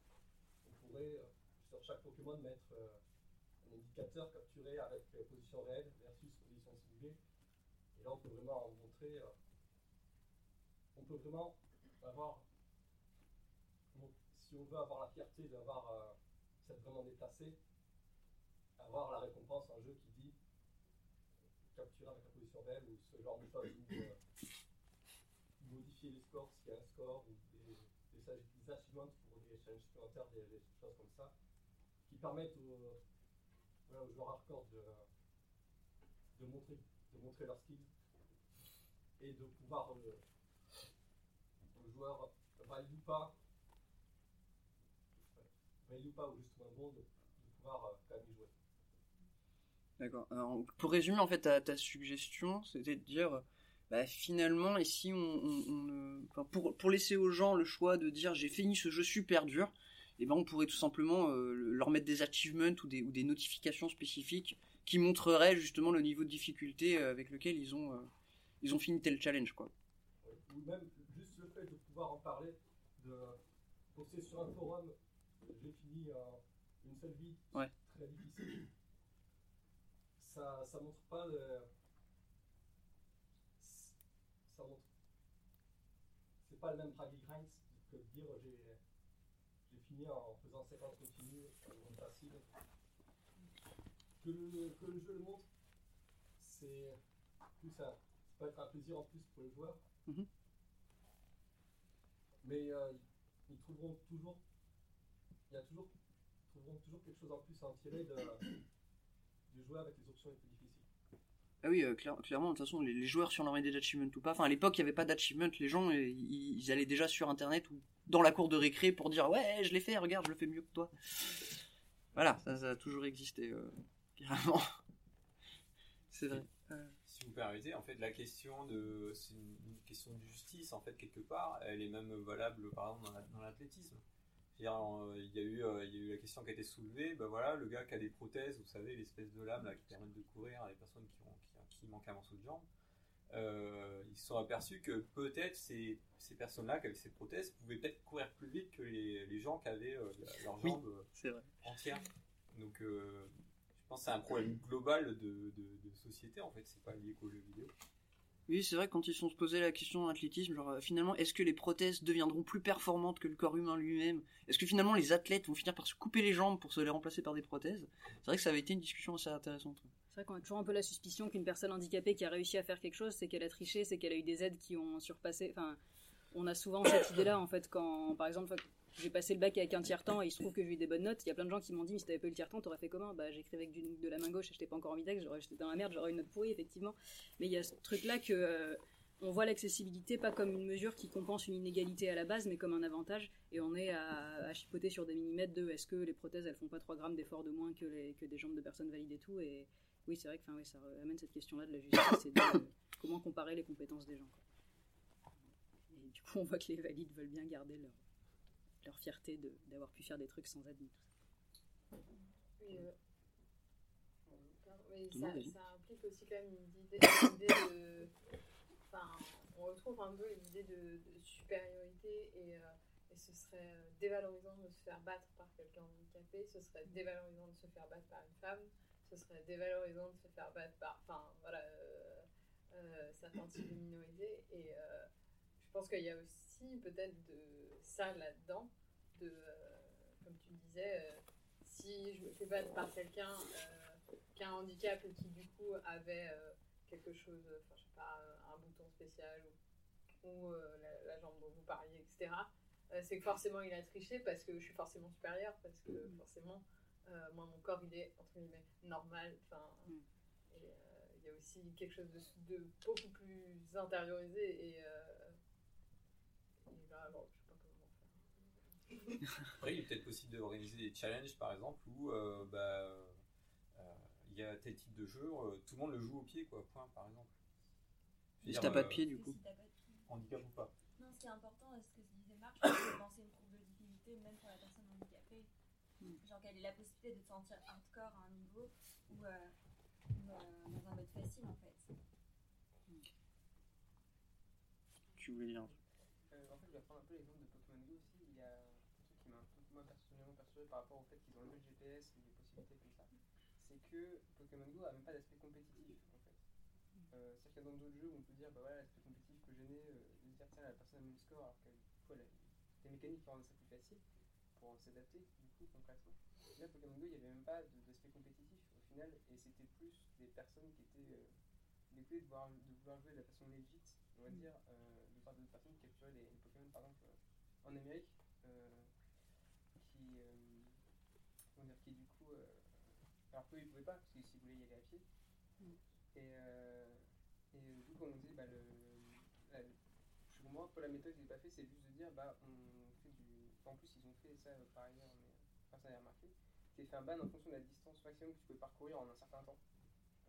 on pourrait euh, sur chaque Pokémon mettre un indicateur capturé avec position réelle versus position simulée. Et là, on peut vraiment montrer, on peut vraiment avoir, si on veut avoir la fierté d'avoir euh, s'être vraiment déplacé, avoir la récompense, un jeu qui dit capturer avec la position réelle ou ce genre de choses, ou euh, modifier les scores s'il y a un score, ou des, des, des pour des challenges supplémentaires, des, choses comme ça, qui permettent aux, aux joueurs hardcore de, de, montrer, de montrer leurs skills et de pouvoir, euh, aux joueurs valide ou pas, valide ou pas, ou juste de pouvoir euh, quand même y jouer. D'accord. Alors, pour résumer, en fait, ta, ta suggestion, c'était de dire, euh, bah, finalement, et si on, on- on, euh, enfin, pour, pour laisser aux gens le choix de dire j'ai fini ce jeu super dur, et ben on pourrait tout simplement euh, leur mettre des achievements ou des, ou des notifications spécifiques qui montreraient justement le niveau de difficulté euh, avec lequel ils ont, euh, ils ont fini tel challenge, quoi. ou même juste le fait de pouvoir en parler, de poster sur un forum, j'ai fini euh, une seule vie Ouais. très difficile, ça, ça montre pas le. Ça montre. C'est pas le même bragging rights que de dire j'ai j'ai fini en faisant 50 continues en facile. Que le, que le jeu le montre, c'est plus ça. Ça peut être un plaisir en plus pour le joueur. Mhm. Mais euh, ils trouveront toujours, il y a toujours, trouveront toujours quelque chose en plus à en tirer de, jouer avec les options les plus difficiles. Ah oui, euh, clair- clairement, de toute façon, les, les joueurs, si on leur met des achievements ou pas, enfin à l'époque, il n'y avait pas d'achievement, les gens, euh, ils, ils allaient déjà sur internet ou dans la cour de récré pour dire ouais, je l'ai fait, regarde, je le fais mieux que toi. Voilà, ça, ça a toujours existé, euh, carrément. C'est vrai. Si vous permettez, en fait, la question de, c'est une, une question de justice, en fait, quelque part, elle est même valable, par exemple, dans la- dans l'athlétisme. Euh, il y a eu, euh, il y a eu la question qui a été soulevée, ben voilà, le gars qui a des prothèses, vous savez, l'espèce de lame là, qui permettent de courir à des personnes qui, ont, qui, qui manquent un morceau de jambe, euh, ils se sont aperçus que peut-être ces, ces personnes-là qui avaient ces prothèses pouvaient peut-être courir plus vite que les, les gens qui avaient leurs jambes entières. Donc, je pense que c'est un problème global de, de, de société, en fait, c'est pas lié qu'aux jeux vidéo. Oui, c'est vrai, quand ils sont posés la question en athlétisme, genre euh, finalement, est-ce que les prothèses deviendront plus performantes que le corps humain lui-même? Est-ce que finalement les athlètes vont finir par se couper les jambes pour se les remplacer par des prothèses? C'est vrai que ça avait été une discussion assez intéressante. C'est vrai qu'on a toujours un peu la suspicion qu'une personne handicapée qui a réussi à faire quelque chose, c'est qu'elle a triché, c'est qu'elle a eu des aides qui ont surpassé. Enfin, on a souvent cette idée-là, en fait, quand, par exemple, j'ai passé le bac avec un tiers-temps et il se trouve que j'ai eu des bonnes notes. Il y a plein de gens qui m'ont dit, mais si t'avais pas eu le tiers-temps, t'aurais fait comment? Bah, j'écrivais avec de la main gauche et j'étais pas encore en vitesse, j'aurais j'étais dans la merde, j'aurais une note pourrie, effectivement. Mais il y a ce truc-là que. euh, on voit l'accessibilité pas comme une mesure qui compense une inégalité à la base, mais comme un avantage, et on est à, à chipoter sur des millimètres de est-ce que les prothèses elles font pas 3 grammes d'effort de moins que, des jambes de personnes valides et tout, et oui, c'est vrai que oui, ça amène cette question-là de la justice et de euh, comment comparer les compétences des gens. Et du coup, on voit que les valides veulent bien garder leur, leur fierté d'avoir pu faire des trucs sans aide. Oui, euh, ça, implique aussi quand même une idée, une idée de. Enfin, on retrouve un peu une idée de, de supériorité et, euh, et ce serait euh, dévalorisant de se faire battre par quelqu'un handicapé, ce serait dévalorisant de se faire battre par une femme, ce serait dévalorisant de se faire battre par. Enfin, voilà. euh, certains types de minorités et je pense qu'il y a aussi peut-être de ça là-dedans de euh, comme tu disais euh, si je me fais battre par quelqu'un euh, qui a un handicap et qui du coup avait quelque chose, enfin je sais pas, un bouton spécial ou, ou, la, la jambe dont vous parliez, etc. c'est que forcément il a triché parce que je suis forcément supérieure, parce que forcément euh, moi mon corps il est entre guillemets normal. Enfin, euh, il y a aussi quelque chose de, de beaucoup plus intériorisé et, euh, et là, bon, je sais pas comment faire. Après, il est peut-être possible d'organiser des challenges, par exemple, où euh, bah, euh, il y a tel type de jeu, euh, tout le monde le joue au pied, quoi, point, par exemple. Et si t'as pas de pied, du coup Si t'as pas de pied. Handicap ou pas. Non, ce qui est important, ce que disait Marc, c'est de lancer une courbe de difficulté, même pour la personne handicapée. Genre qu'elle ait la possibilité de se sentir hardcore à un niveau ou, euh, ou, euh, dans un mode facile en fait. Tu voulais dire un truc Euh, en fait, je vais prendre un peu l'exemple de Pokémon Go aussi. Il y a un truc qui m'a un peu, moi personnellement perturbé par rapport au fait qu'ils ont le GPS et des possibilités comme ça. C'est que Pokémon Go a même pas d'aspect compétitif en fait. Euh, C'est-à-dire qu'il y a dans d'autres jeux où on peut dire, bah voilà, l'aspect compétitif peut gêner, euh, de se dire, tiens, la personne a mis le score alors qu'elle a des mécaniques qui rendent ça plus facile pour s'adapter du coup concrètement. Là, Pokémon Go, il n'y avait même pas d'aspect compétitif au final et c'était plus des personnes qui étaient euh, dégoûtées de, de vouloir jouer de la façon legit, on va dire, euh, de part d'autres personnes qui capturaient les, les Pokémon par exemple euh, en Amérique, euh, qui, dire, qui du coup, alors qu'eux ils pouvaient pas parce qu'ils voulaient y aller à pied. Et, euh, et euh, du coup, on disait, bah, le, la- pour moi, pour la méthode qu'ils n'ont pas fait, c'est juste de dire, bah, on fait du. En plus, ils ont fait ça euh, par ailleurs, mais enfin, ça a remarqué. Qui fait un ban en fonction de la distance maximum que tu pouvais parcourir en un certain temps,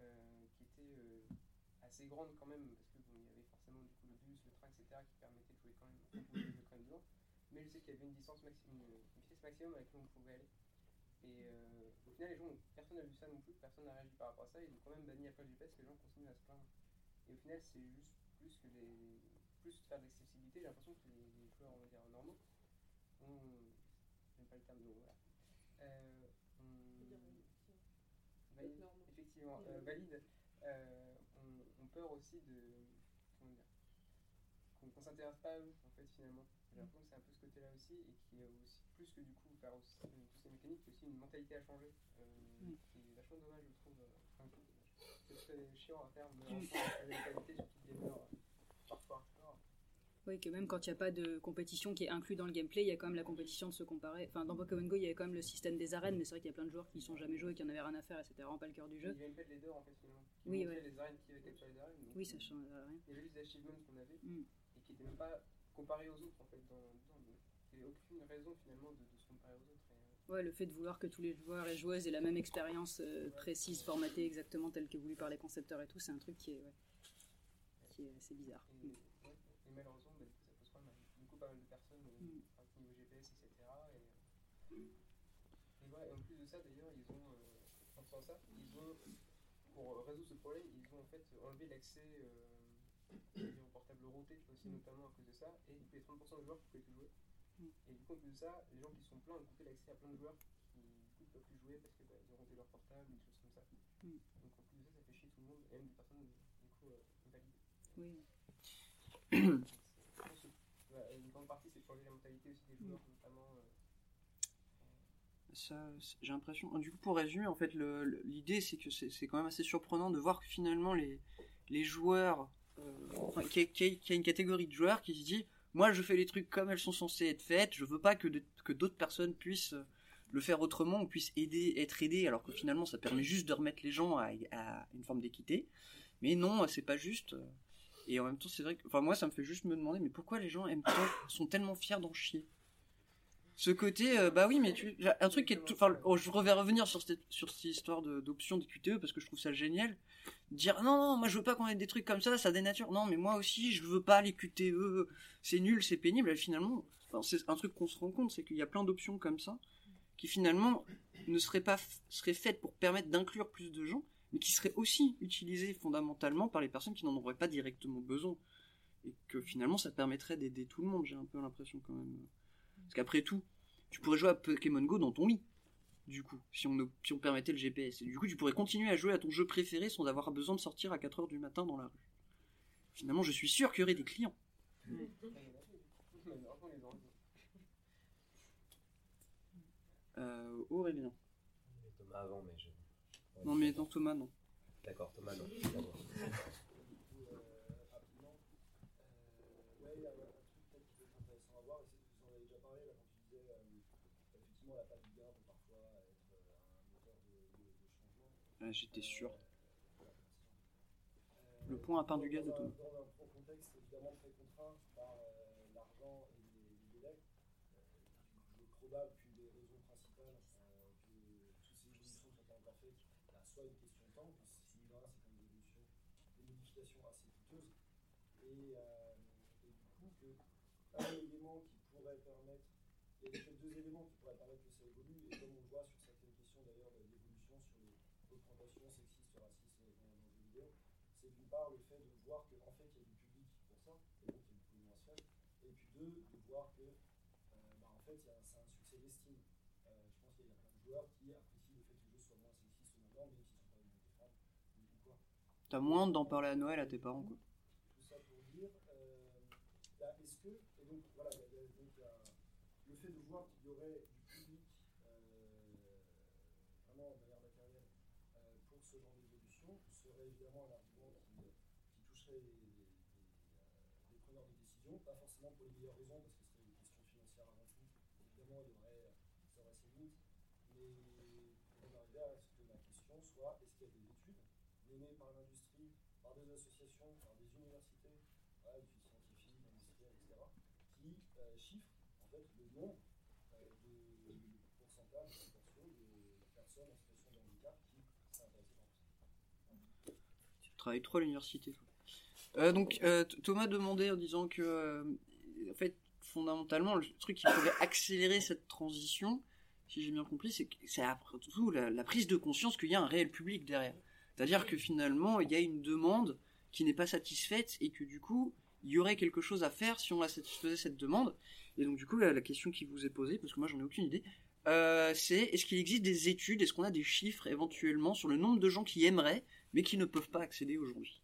euh, qui était euh, assez grande quand même, parce que bon, il y avait forcément du coup le bus, le train, etc., qui permettait de jouer quand même, on jouer quand même dedans. Mais je sais qu'il y avait une distance maximum, une, vitesse maximum avec laquelle on pouvait aller. Et euh, au final, les gens, personne n'a vu ça non plus, personne n'a réagi par rapport à ça, ils ont quand même banni après le GPS, les gens continuent à se plaindre. Et au final, c'est juste plus que les. Plus de faire de l'accessibilité, j'ai l'impression que les, les joueurs, on va dire, normaux, ont. J'aime pas le terme de. Voilà. Euh, ont- valide, effectivement, euh, valide, euh, peur aussi de. Comment dire Qu'on qu'on s'intéresse pas à eux, en fait, finalement. J'ai l'impression que c'est un peu ce côté-là aussi, et qui est aussi, plus que du coup, faire aussi, euh, toutes ces mécaniques, c'est aussi une mentalité à changer, euh, qui est vachement dommage, je trouve. euh, Enfin, c'est très chiant à faire, mais en fait, la mentalité, surtout gamer. Oui, que même quand il n'y a pas de compétition qui est inclus dans le gameplay, il y a quand même la compétition de se comparer. Enfin, dans Pokémon Go, il y avait quand même le système des arènes, mais c'est vrai qu'il y a plein de joueurs qui ne sont jamais joués, qui en avaient rien à faire, et c'était vraiment pas le cœur du jeu. Il y avait pas de leader en fait finalement. Qui Oui, ouais. les arènes qui avaient capturé les arènes. donc, Oui, ça change rien. Il y avait juste des achievements qu'on avait Mm. et qui n'étaient même pas comparés aux autres en fait. Dans, dans, donc, il n'y avait aucune raison finalement de, de se comparer aux autres. et, euh, Ouais, le fait de vouloir que tous les joueurs et joueuses aient la même expérience euh, précise, formatée exactement telle que voulue par les concepteurs et tout, c'est un truc qui est, ouais, qui est assez bizarre. Et, ouais, et malheureusement, bah, ça pose problème à du coup pas mal de personnes euh, Mm. enfin, niveau GPS, etc. Et, euh, et voilà, et en plus de ça, d'ailleurs, ils ont, euh, en faisant ça, ils ont, pour résoudre ce problème, ils ont en fait enlevé l'accès euh, on va dire, au portable roté aussi, Mm. notamment à cause de ça. Et du coup, il y a 30% de joueurs qui ne pouvaient plus jouer. Mm. Et du coup, en plus de ça, les gens qui sont pleins ont coupé l'accès à plein de joueurs qui ne peuvent plus jouer parce qu'ils bah, ils ont roté leur portable, des choses comme ça. Mm. Donc en plus de ça, ça fait chier tout le monde, et même des personnes du coup euh, invalides. Oui. Je pense que, ouais, une grande partie, c'est de changer la mentalité aussi des joueurs, notamment. euh, J'ai l'impression. Du coup, pour résumer, en fait, l'idée, c'est que c'est quand même assez surprenant de voir que finalement, les, les joueurs. euh, enfin, qu'il y, a une catégorie de joueurs qui se dit Moi, je fais les trucs comme elles sont censées être faites, je veux pas que d'autres personnes puissent euh, le faire autrement ou puissent aider, être aidés, alors que finalement, ça permet juste de remettre les gens à, une forme d'équité. Mais non, c'est pas juste. Et en même temps, c'est vrai que. Enfin, moi, ça me fait juste me demander Mais pourquoi les gens sont tellement fiers d'en chier? Ce côté, euh, bah oui, mais tu, un truc qui est enfin, oh, je vais revenir sur cette, sur cette histoire de- d'option des QTE parce que je trouve ça génial. Dire non, non, moi je veux pas qu'on ait des trucs comme ça, ça dénature. Non, mais moi aussi je veux pas les QTE, c'est nul, c'est pénible. Et finalement, c'est un truc qu'on se rend compte, c'est qu'il y a plein d'options comme ça qui finalement ne seraient pas seraient faites pour permettre d'inclure plus de gens, mais qui seraient aussi utilisées fondamentalement par les personnes qui n'en auraient pas directement besoin. Et que finalement ça permettrait d'aider tout le monde, j'ai un peu l'impression quand même. Parce qu'après tout, tu pourrais jouer à Pokémon Go dans ton lit, du coup, si on, si on permettait le GPS. Et du coup, tu pourrais continuer à jouer à ton jeu préféré sans avoir besoin de sortir à 4h du matin dans la rue. Finalement, je suis sûr qu'il y aurait des clients. Euh, Aurélien. Thomas avant, mais je. Non, mais non, Thomas, non. D'accord, Thomas, non. D'abord. rapidement. Euh, ouais, il y a un truc peut-être qui peut être intéressant à voir, et c'est vous en avez déjà parlé là quand tu disais, euh, effectivement, la page du gain peut parfois être euh, un moteur de, de, de Ah, J'étais sûr. Le point pain du gaz y a peut-être deux éléments qui pourraient permettre que ça évolue, et comme on le voit sur certaines questions d'ailleurs de l'évolution sur les représentations sexistes, racistes dans, dans le jeu vidéo, c'est d'une part le fait de voir qu'en fait il y a du public pour ça, et donc il y a du potentiel, et puis deux, de voir que euh, bah, en fait c'est un succès d'estime. Euh, je pense qu'il y a plein de joueurs qui apprécient le fait que le jeu soit moins sexiste maintenant, même s'ils ne sont pas venus défendre, ou quoi. T'as moins d'en parler à Noël à tes parents, quoi. Tout ça pour dire, euh, bah, est-ce que, et donc voilà, il y a- y a- donc, le fait de voir qu'il y aurait du public euh, vraiment de manière matérielle euh, pour ce genre d'évolution serait évidemment un argument qui, qui toucherait les, les- les, euh, les preneurs de décision, pas forcément pour les meilleures raisons, parce que ce serait une question financière avant tout. Évidemment, il y aurait, ça aurait ses limites, mais on arriver à ce que la question soit est-ce qu'il y a des études menées par l'industrie, par des associations, par des universités, voilà, des scientifiques, industriels, etc., qui euh, chiffrent en fait le. Tu travailles trop à l'université. Euh, donc, euh, Thomas demandait en disant que, euh, en fait, fondamentalement, le truc qui pourrait accélérer cette transition, si j'ai bien compris, c'est que c'est la prise de conscience qu'il y a un réel public derrière. C'est-à-dire que finalement, il y a une demande qui n'est pas satisfaite et que du coup, il y aurait quelque chose à faire si on la satisfaisait cette demande. Et donc, du coup, la, question qui vous est posée, parce que moi, j'en ai aucune idée, euh, c'est est-ce qu'il existe des études, est-ce qu'on a des chiffres éventuellement sur le nombre de gens qui aimeraient, mais qui ne peuvent pas accéder aujourd'hui?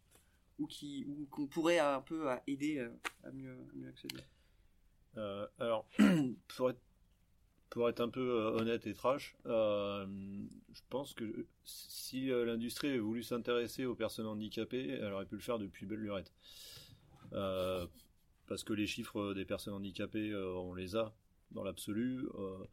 Ou qui ou qu'on pourrait un peu à aider euh, à mieux, accéder? Euh, alors, pour être, pour être un peu euh, honnête et trash, euh, je pense que si euh, l'industrie avait voulu s'intéresser aux personnes handicapées, elle aurait pu le faire depuis belle lurette. Euh, parce que les chiffres des personnes handicapées, euh, on les a dans l'absolu. Euh,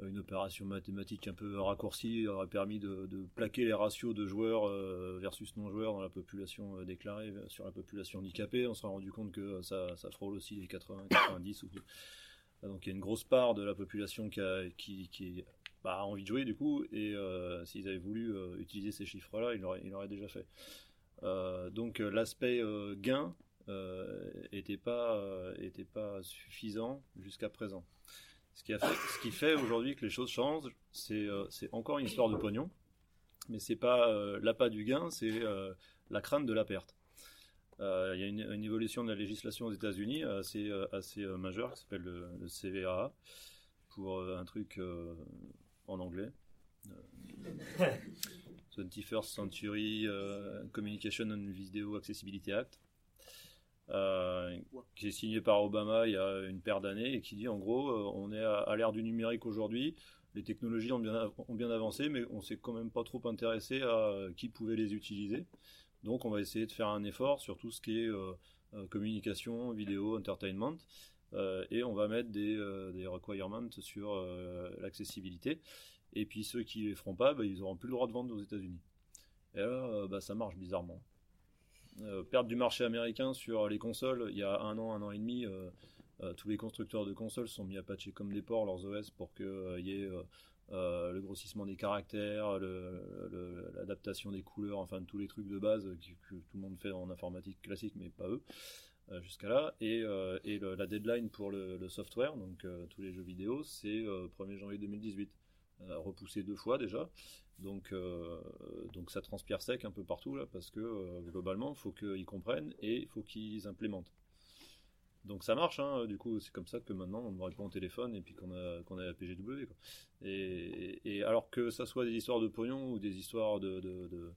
une opération mathématique un peu raccourcie aurait permis de, plaquer les ratios de joueurs euh, versus non-joueurs dans la population euh, déclarée sur la population handicapée. On se serait rendu compte que ça, frôle aussi les 80-90. Ou... Donc il y a une grosse part de la population qui a, bah, envie de jouer du coup, et euh, s'ils avaient voulu euh, utiliser ces chiffres-là, ils l'auraient, déjà fait. Euh, donc euh, l'aspect euh, gain euh, était pas euh, était pas suffisant jusqu'à présent. Ce qui a fait, ce qui fait aujourd'hui que les choses changent, c'est euh, encore une histoire de pognon, mais c'est pas euh, l'appât du gain, c'est euh, la crainte de la perte. Euh, Il y a une, une évolution de la législation aux États-Unis assez euh, assez euh, majeure qui s'appelle le, le CVAA pour euh, un truc euh, en anglais. Euh, 21st Century euh, Communication and Video Accessibility Act, euh, qui est signé par Obama il y a une paire d'années et qui dit en gros euh, on est à, l'ère du numérique aujourd'hui, les technologies ont bien, avancé mais on s'est quand même pas trop intéressé à euh, qui pouvait les utiliser. Donc on va essayer de faire un effort sur tout ce qui est communication, vidéo, entertainment et on va mettre des, des requirements sur l'accessibilité. Et puis ceux qui les feront pas, bah, ils auront plus le droit de vendre aux États-Unis. Et là, bah, ça marche bizarrement. Euh, perte du marché américain sur les consoles, il y a un an, un an et demi, euh, euh, tous les constructeurs de consoles sont mis à patcher comme des porcs leurs OS pour qu'il y ait le grossissement des caractères, l'adaptation des couleurs, enfin tous les trucs de base que, tout le monde fait en informatique classique, mais pas eux jusqu'à là. Et, la deadline pour le, software, donc tous les jeux vidéo, c'est euh, 1er janvier 2018. Euh, repoussé deux fois déjà. Donc, euh, donc ça transpire sec un peu partout là, parce que euh, globalement, il faut qu'ils comprennent et il faut qu'ils implémentent. Donc ça marche, hein, du coup, c'est comme ça que maintenant on ne répond au téléphone et puis qu'on a, a la PGW. Et, alors que ça soit des histoires de pognon ou des histoires de,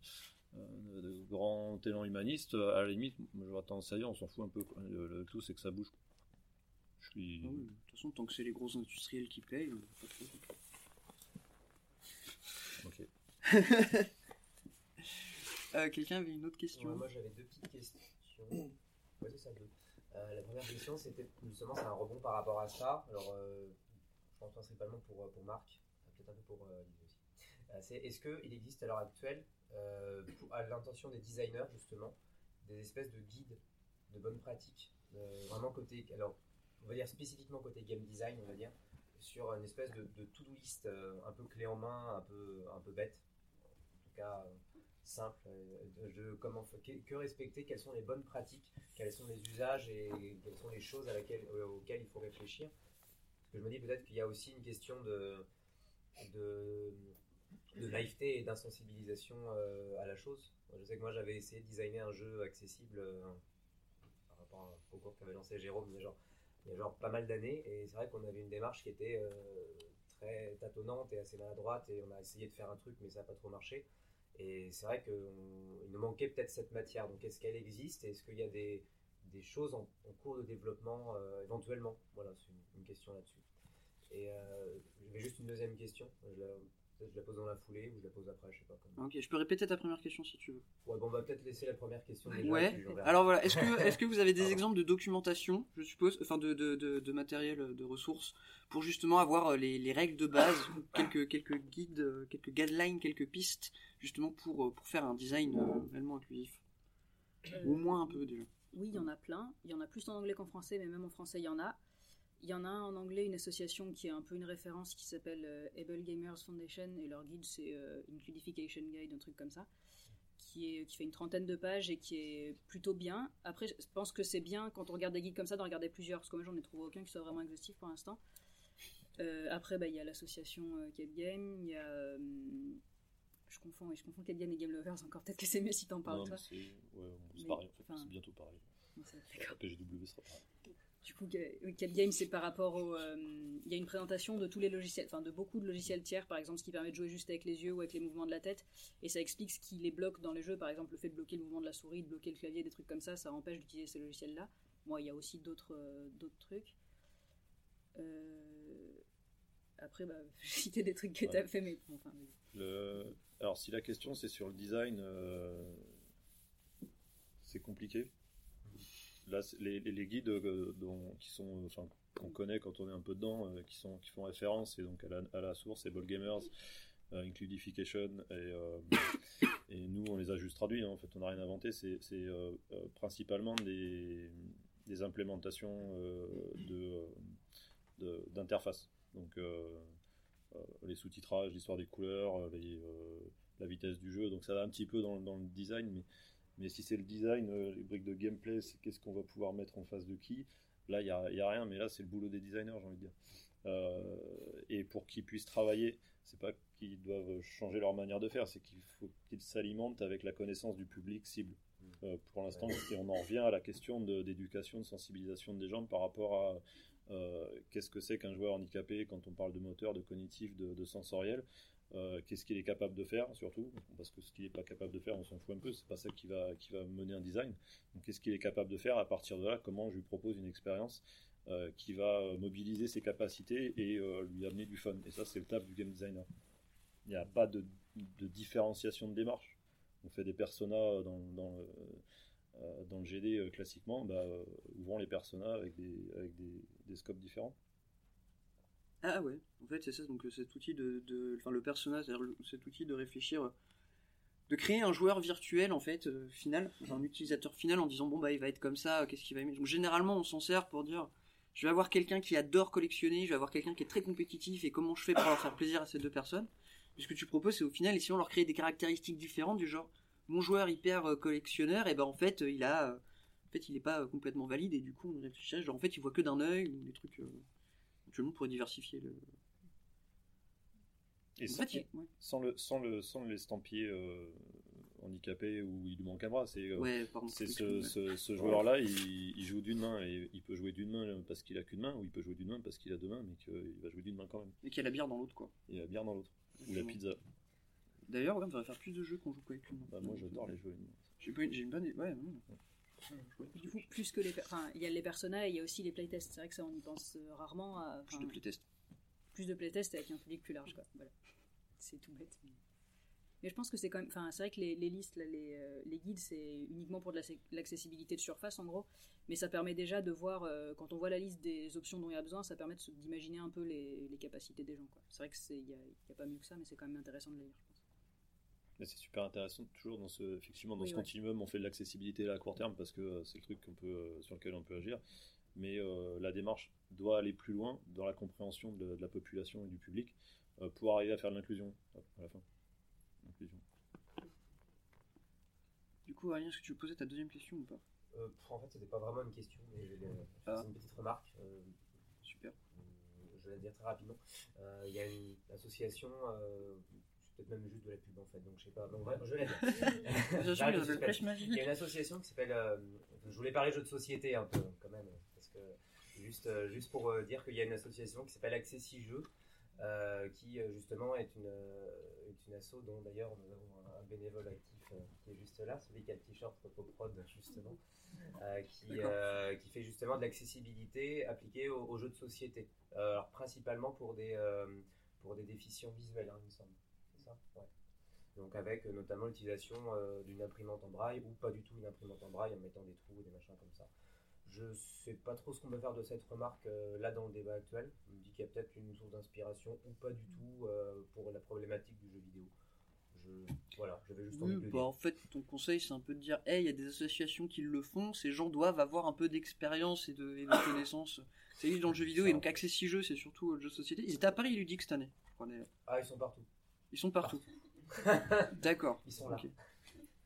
grands élans humanistes, à la limite, j'aurais tendance à dire, on s'en fout un peu. Le, tout, c'est que ça bouge. Je suis. Ah de toute façon, tant que c'est les gros industriels qui payent, pas trop. Ok. Euh, Quelqu'un avait une autre question Ouais, moi j'avais deux petites questions. Ouais, c'est ça, deux. Euh, la première question, c'était justement, c'est un rebond par rapport à ça. Alors, euh, je pense principalement pour, euh, pour Marc, peut-être un peu pour euh, Lise aussi. Euh, c'est est-ce qu'il existe à l'heure actuelle, euh, pour- à l'intention des designers justement, des espèces de guides de bonnes pratiques, euh, vraiment côté, alors on va dire spécifiquement côté game design, on va dire, sur une espèce de, de to-do list euh, un peu clé en main, un peu, un peu bête, en tout cas euh, simple, euh, je, comment, que, respecter, quelles sont les bonnes pratiques, quels sont les usages et quelles sont les choses à laquelle, euh, auxquelles il faut réfléchir. Parce que je me dis peut-être qu'il y a aussi une question de, de, de naïveté et d'insensibilisation euh, à la chose. Je sais que moi j'avais essayé de designer un jeu accessible euh, par rapport au cours qu'avait lancé Jérôme, mais genre, il y a genre pas mal d'années, et c'est vrai qu'on avait une démarche qui était euh, très tâtonnante et assez maladroite, et on a essayé de faire un truc, mais ça n'a pas trop marché. Et c'est vrai qu'il nous manquait peut-être cette matière. Donc est-ce qu'elle existe? Est-ce qu'il y a des, des choses en, cours de développement euh, éventuellement? Voilà, c'est une, question là-dessus. Et euh, j'avais juste une deuxième question. Je la pose dans la foulée ou je la pose après, je sais pas. Comme... Ok, je peux répéter ta première question si tu veux. Ouais, bon, on va peut-être laisser la première question déjà. Ouais. puis. Alors voilà, est-ce que, est-ce que vous avez des exemples de documentation, je suppose, enfin de, de, de, de matériel, de ressources, pour justement avoir euh, les, les règles de base, quelques, quelques guides, euh, quelques guidelines, quelques pistes, justement pour, euh, pour faire un design euh, réellement inclusif? Au moins un peu déjà. Oui, il y en a plein. Il y en a plus en anglais qu'en français, mais même en français, il y en a. Il y en a un en anglais, une association qui est un peu une référence qui s'appelle euh, Able Gamers Foundation, et leur guide c'est euh, Includification Guide, un truc comme ça, qui, est, qui fait une trentaine de pages et qui est plutôt bien. Après, je pense que c'est bien quand on regarde des guides comme ça d'en regarder plusieurs, parce que moi j'en ai trouvé aucun qui soit vraiment exhaustif pour l'instant. Euh, après, bah, il y a l'association euh, Cape Game, il y a. euh, je confonds, oui, je confonds Cape Game et Game Lovers, encore peut-être que c'est mieux si t'en parles Non, toi. c'est ouais, pareil, en fait, c'est bientôt pareil. non, La PGW sera pareil. Du coup, Cap Game, c'est par rapport au. euh, Il y a une présentation de tous les logiciels, enfin de beaucoup de logiciels tiers, par exemple, ce qui permet de jouer juste avec les yeux ou avec les mouvements de la tête. Et ça explique ce qui les bloque dans les jeux. Par exemple, le fait de bloquer le mouvement de la souris, de bloquer le clavier, des trucs comme ça, ça empêche d'utiliser ces logiciels-là. Moi, il y a aussi d'autres euh, d'autres trucs. Euh, Après, bah, j'ai cité des trucs que Ouais. t'as fait, mais bon, enfin. vas-y. Le- Alors, si la question c'est sur le design, c'est compliqué. Les, guides euh, qui sont, enfin, qu'on connaît quand on est un peu dedans, euh, qui sont, qui font référence, et donc à la, source, c'est Ball Gamers, euh, Includification, et, euh, nous, on les a juste traduits. hein. en fait, on n'a rien inventé. C'est, euh, euh, principalement des, implémentations euh, de, euh, d'interface. Donc, euh, euh, les sous-titrages, l'histoire des couleurs, euh, euh, la vitesse du jeu. Donc, ça va un petit peu dans, dans le design, mais mais si c'est le design, euh, les briques de gameplay, c'est qu'est-ce qu'on va pouvoir mettre en face de qui Là, il n'y a, y a rien, mais là, c'est le boulot des designers, j'ai envie de dire. Euh, et pour qu'ils puissent travailler, c'est pas qu'ils doivent changer leur manière de faire, c'est qu'il faut qu'ils s'alimentent avec la connaissance du public cible. Euh, pour l'instant, et on en revient à la question de- d'éducation, de, sensibilisation des gens par rapport à euh, qu'est-ce que c'est qu'un joueur handicapé quand on parle de moteur, de cognitif, de, de sensoriel. Euh, qu'est-ce qu'il est capable de faire surtout parce que ce qu'il n'est pas capable de faire on s'en fout un peu c'est pas ça qui va qui va mener un design. Donc qu'est-ce qu'il est capable de faire à partir de là? Comment je lui propose une expérience euh, qui va euh, mobiliser ses capacités et lui amener du fun. Et ça c'est le taf du game designer. Il n'y a pas de, de différenciation de démarche. On fait des personas dans, dans le GD classiquement, bah, ouvrons les personas avec des, avec des, des scopes différents. Ah ouais, en fait c'est ça, donc euh, cet outil de, enfin le personnage, c'est-à-dire cet outil de réfléchir, euh, de créer un joueur virtuel en fait, euh, final, un utilisateur final en disant bon bah il va être comme ça, qu'est-ce qu'il va aimer? Donc généralement on s'en sert pour dire je vais avoir quelqu'un qui adore collectionner, je vais avoir quelqu'un qui est très compétitif et comment je fais pour leur faire plaisir à ces deux personnes. Et ce que tu proposes c'est au final essayons de leur créer des caractéristiques différentes du genre mon joueur hyper collectionneur et ben en fait il a en fait il est pas complètement valide et du coup on réfléchit genre en fait il voit que d'un œil des trucs éventuellement pour diversifier le Et sans, fait, il- ouais. sans le, sans le, sans l'estampillé euh, handicapé ou il lui manque un bras, c'est, euh, Ouais, ce, ouais. ce, ce joueur-là, il, il joue d'une main et il peut jouer d'une main parce qu'il a qu'une main ou il peut jouer d'une main parce qu'il a deux mains, mais qu'il va jouer d'une main quand même. et qu'il y a la bière dans l'autre quoi Et la bière dans l'autre. Ou la pizza. d'ailleurs ouais, on devrait faire plus de jeux qu'on joue qu'avec une main Bah, moi j'adore les jeux. à une main. j'ai pas une- j'ai une bonne ouais, ouais. Du coup, plus que les, enfin, il y a les personas et il y a aussi les playtests. C'est vrai que ça, on y pense euh, rarement. À, plus de playtest plus de playtests avec un public plus large, quoi. Voilà. C'est tout bête. Mais, mais je pense que c'est quand même, enfin, c'est vrai que les, les listes, là, les, euh, les guides, c'est uniquement pour de la- l'accessibilité de surface, en gros. Mais ça permet déjà de voir, euh, quand on voit la liste des options dont il y a besoin, ça permet d'imaginer un peu les, les capacités des gens, quoi. C'est vrai que c'est, il y a, y a pas mieux que ça, mais c'est quand même intéressant de les lire, c'est super intéressant toujours dans ce effectivement dans Oui, ce ouais. continuum on fait de l'accessibilité à court terme parce que euh, c'est le truc qu'on peut euh, sur lequel on peut agir mais euh, la démarche doit aller plus loin dans la compréhension de, de la population et du public euh, pour arriver à faire de l'inclusion à la fin L'inclusion. du coup Aurélien est-ce que tu veux poser ta deuxième question ou pas? Euh, en fait, c'était pas vraiment une question, mais je Ah. c'est une petite remarque. euh, super. je vais la dire très rapidement. Euh, Il y a une association, euh, peut-être même juste de la pub en fait, donc je sais pas. Donc, bref, je vais la dire. L'association J'arrête de le la suspense. Flèche Magique. Il y a une association qui s'appelle. euh, je voulais parler jeux de société un peu quand même, parce que juste, euh, juste pour euh, dire qu'il y a une association qui s'appelle Accessi Jeux. euh, qui justement est une, est une asso dont d'ailleurs nous avons un, bénévole actif euh, qui est juste là, celui qui a le t-shirt Prod justement, qui, qui fait justement de l'accessibilité appliquée aux, aux jeux de société. Alors principalement pour des, pour des déficients visuels, hein, il me semble. C'est ça Ouais. Donc avec euh, notamment l'utilisation euh, d'une imprimante en braille ou pas du tout une imprimante en braille en mettant des trous ou des machins comme ça. Je sais pas trop ce qu'on peut faire de cette remarque euh, là dans le débat actuel. On me dit qu'il y a peut-être une source d'inspiration ou pas du tout euh, pour la problématique du jeu vidéo. Je, voilà, j'avais juste envie Oui, de bah, dire. en fait, ton conseil, c'est un peu de dire, hey, il y a des associations qui le font, ces gens doivent avoir un peu d'expérience et de, et de connaissances. C'est juste dans le jeu vidéo, et donc Access 6 jeux, c'est surtout le jeu de société. Ils étaient à Paris Ludique cette année. Ah, ils sont partout. Ils sont partout. D'accord. Ils sont là.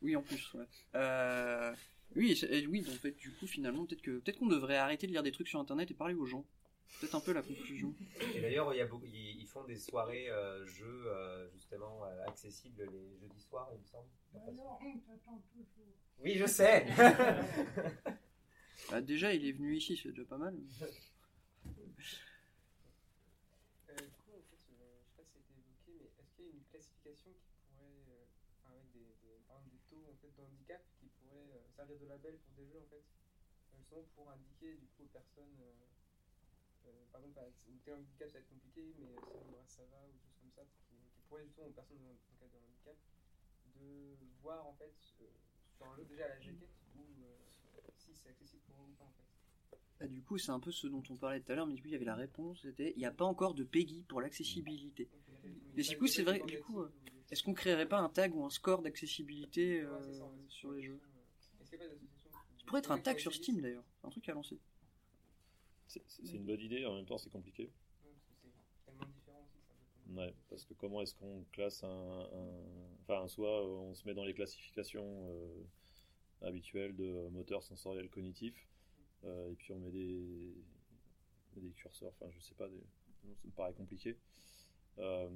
Oui, en plus, ouais. Euh, oui, et oui, donc, en fait, du coup, finalement, peut-être que peut-être qu'on devrait arrêter de lire des trucs sur Internet et parler aux gens. Peut-être un peu la conclusion. Et d'ailleurs, il y a beaucoup- ils, ils font des soirées euh, jeux euh, justement euh, accessibles les jeudis soirs, il me semble. Oui, je sais. Bah, déjà, il est venu ici, c'est déjà pas mal du coup, en fait, euh, je sais pas si ça a été évoqué, mais est-ce qu'il y a une classification qui pourrait, euh, enfin, avec des, des, par exemple, des taux en fait, de handicap qui pourrait euh, servir de label pour des jeux en fait, justement pour indiquer du coup aux personnes, euh, euh, par exemple, tel handicap ça va être compliqué, mais reste ça va, ou des choses comme ça, qui, qui pourraient justement aux personnes en, cas de handicap de voir en fait euh, sur un jeu déjà à la jaquette euh, si c'est accessible pour eux ou pas en fait. Bah, du coup, c'est un peu ce dont on parlait tout à l'heure, mais du coup, il y avait la réponse, c'était il n'y a pas encore de PEGI pour l'accessibilité. Mais du coup, c'est vrai, du coup, euh, est-ce qu'on créerait pas un tag ou un score d'accessibilité euh, sur les jeux? Ça pourrait être un tag sur Steam d'ailleurs, un truc à lancer. C'est c'est une bonne idée, en même temps c'est compliqué. C'est tellement différent Ouais, parce que comment est-ce qu'on classe un, un- Enfin, soit on se met dans les classifications euh, habituelles de moteur sensoriel cognitif, euh, et puis on met des, des curseurs, enfin je sais pas, des... ça me paraît compliqué. Euh,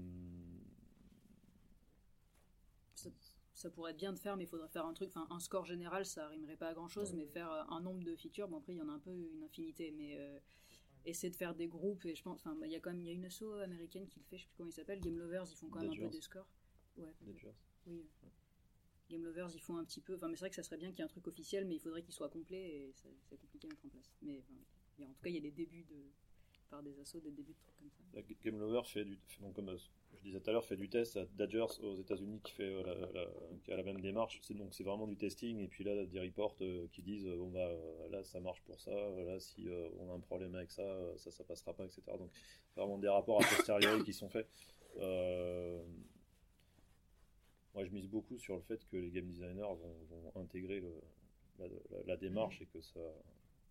Ça, pourrait être bien de faire, mais il faudrait faire un truc, enfin un score général, ça rimerait pas à grand chose, mais faire euh, un nombre de features, bon après il y en a un peu une infinité, mais euh, essayer de faire des groupes, et je pense, enfin il y a quand même, il y a une asso américaine qui le fait, je sais plus comment il s'appelle, Game Lovers, ils font quand même un peu des scores. Ouais. Oui. Game Lovers, ils font un petit peu, enfin mais c'est vrai que ça serait bien qu'il y ait un truc officiel, mais il faudrait qu'il soit complet, et c'est compliqué à mettre en place. Mais enfin, a- en tout cas, il y a des débuts de, par des assos, des débuts de trucs comme ça. La Game Lover fait du, donc comme euh, je disais tout à l'heure, fait du test à Dodgers aux États-Unis qui fait euh, qui a la même démarche. C'est donc c'est vraiment du testing et puis là des reports euh, qui disent bon bah là ça marche pour ça, là si on a un problème avec ça, ça ça passera pas, etc. Donc vraiment des rapports à posteriori qui sont faits. Moi je mise beaucoup sur le fait que les game designers vont, intégrer la, démarche et que ça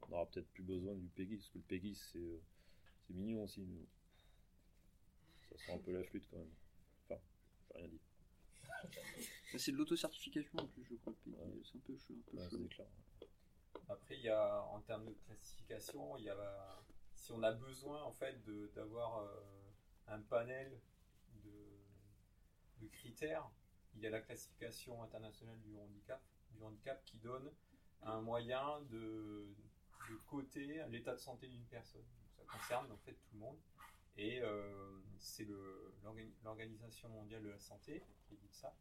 on aura peut-être plus besoin du PEGI parce que le PEGI c'est c'est mignon aussi. mais Ça sent un peu la flûte quand même. Enfin, j'ai rien dit. C'est de l'auto-certification en plus, je crois. C'est un peu chaud. Un peu Ouais, chaud. c'est clair. Après, il y a, en termes de classification, il y a, si on a besoin en fait de- d'avoir euh, un panel de, de critères, il y a la classification internationale du handicap, du handicap qui donne un moyen de, de coter l'état de santé d'une personne. Concerne en fait tout le monde. Et euh, c'est l'Organisation mondiale de la santé qui dit ça.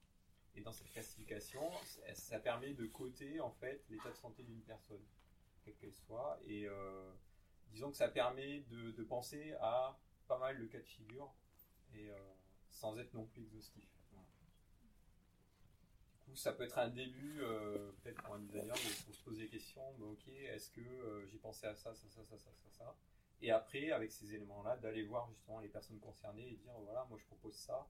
Et dans cette classification, ça, permet de coter en fait l'état de santé d'une personne, quelle qu'elle soit. Et euh, disons que ça permet de, penser à pas mal de cas de figure et euh, sans être non plus exhaustif. Du coup, ça peut être un début, peut-être pour un designer, de se poser des questions. bah, ok, est-ce que j'ai pensé à ça, ça, ça, ça, ça, ça, ça Et après, avec ces éléments-là, d'aller voir justement les personnes concernées et dire voilà, moi je propose ça.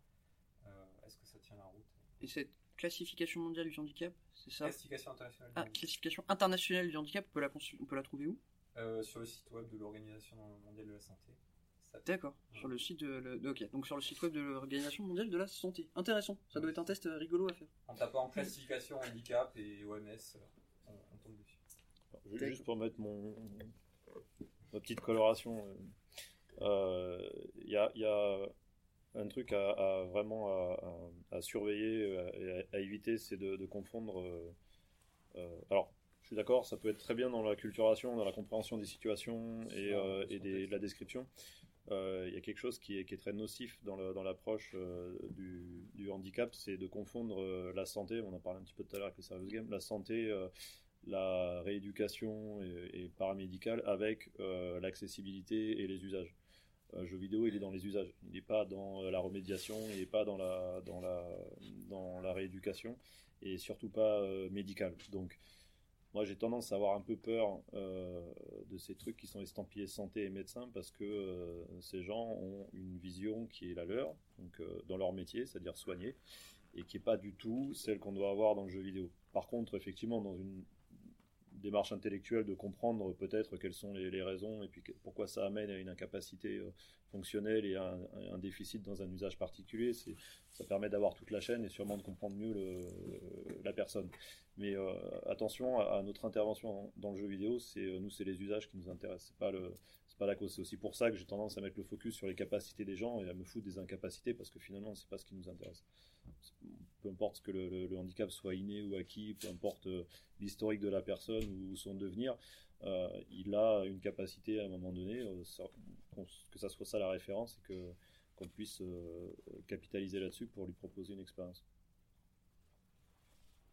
Euh, est-ce que ça tient la route? Et cette classification mondiale du handicap, c'est ça? Classification internationale du Ah, handicap. classification internationale du handicap, on peut la, consu- on peut la trouver où? Euh, sur le site web de l'Organisation mondiale de la santé. D'accord, sur le site de, le- de- ok, donc sur le site web de l'Organisation mondiale de la santé. Intéressant, ça doit être un test rigolo à faire. En tapant classification handicap et OMS, on, on tombe dessus. Ju- Juste pour mettre mon ma petite coloration, il euh, y, a, y a un truc à, à vraiment à, à- à surveiller euh, et à, éviter, c'est de, de confondre. euh, euh, alors, je suis d'accord, ça peut être très bien dans la culturation, dans la compréhension des situations et, euh, et des- de la description. Euh, Il y a quelque chose qui est, qui est très nocif dans l'approche euh, du, du handicap, c'est de confondre euh, la santé, on en parlait un petit peu tout à l'heure avec les serious games, la santé, euh, la rééducation et, paramédicale avec euh, l'accessibilité et les usages. Un jeu vidéo, il est dans les usages, il n'est pas dans euh, la remédiation, il n'est pas dans la, dans la, dans la rééducation et surtout pas euh, médical. Donc, moi, j'ai tendance à avoir un peu peur euh, de ces trucs qui sont estampillés santé et médecin parce que euh, ces gens ont une vision qui est la leur, donc euh, dans leur métier, c'est-à-dire soigner, et qui n'est pas du tout celle qu'on doit avoir dans le jeu vidéo. Par contre, effectivement, dans une démarche intellectuelle de comprendre peut-être quelles sont les, raisons et puis pourquoi ça amène à une incapacité euh, fonctionnelle et à un, déficit dans un usage particulier, ça permet d'avoir toute la chaîne et sûrement de comprendre mieux la personne. Mais euh, attention à, notre intervention dans, le jeu vidéo, c'est euh, nous c'est les usages qui nous intéressent, c'est pas le pas la cause. C'est aussi pour ça que j'ai tendance à mettre le focus sur les capacités des gens et à me foutre des incapacités parce que finalement c'est pas ce qui nous intéresse. Peu importe que le, le- le handicap soit inné ou acquis, peu importe euh, l'historique de la personne ou son devenir, euh, il a une capacité à un moment donné, euh, que ça soit ça la référence et que qu'on puisse euh, capitaliser là-dessus pour lui proposer une expérience.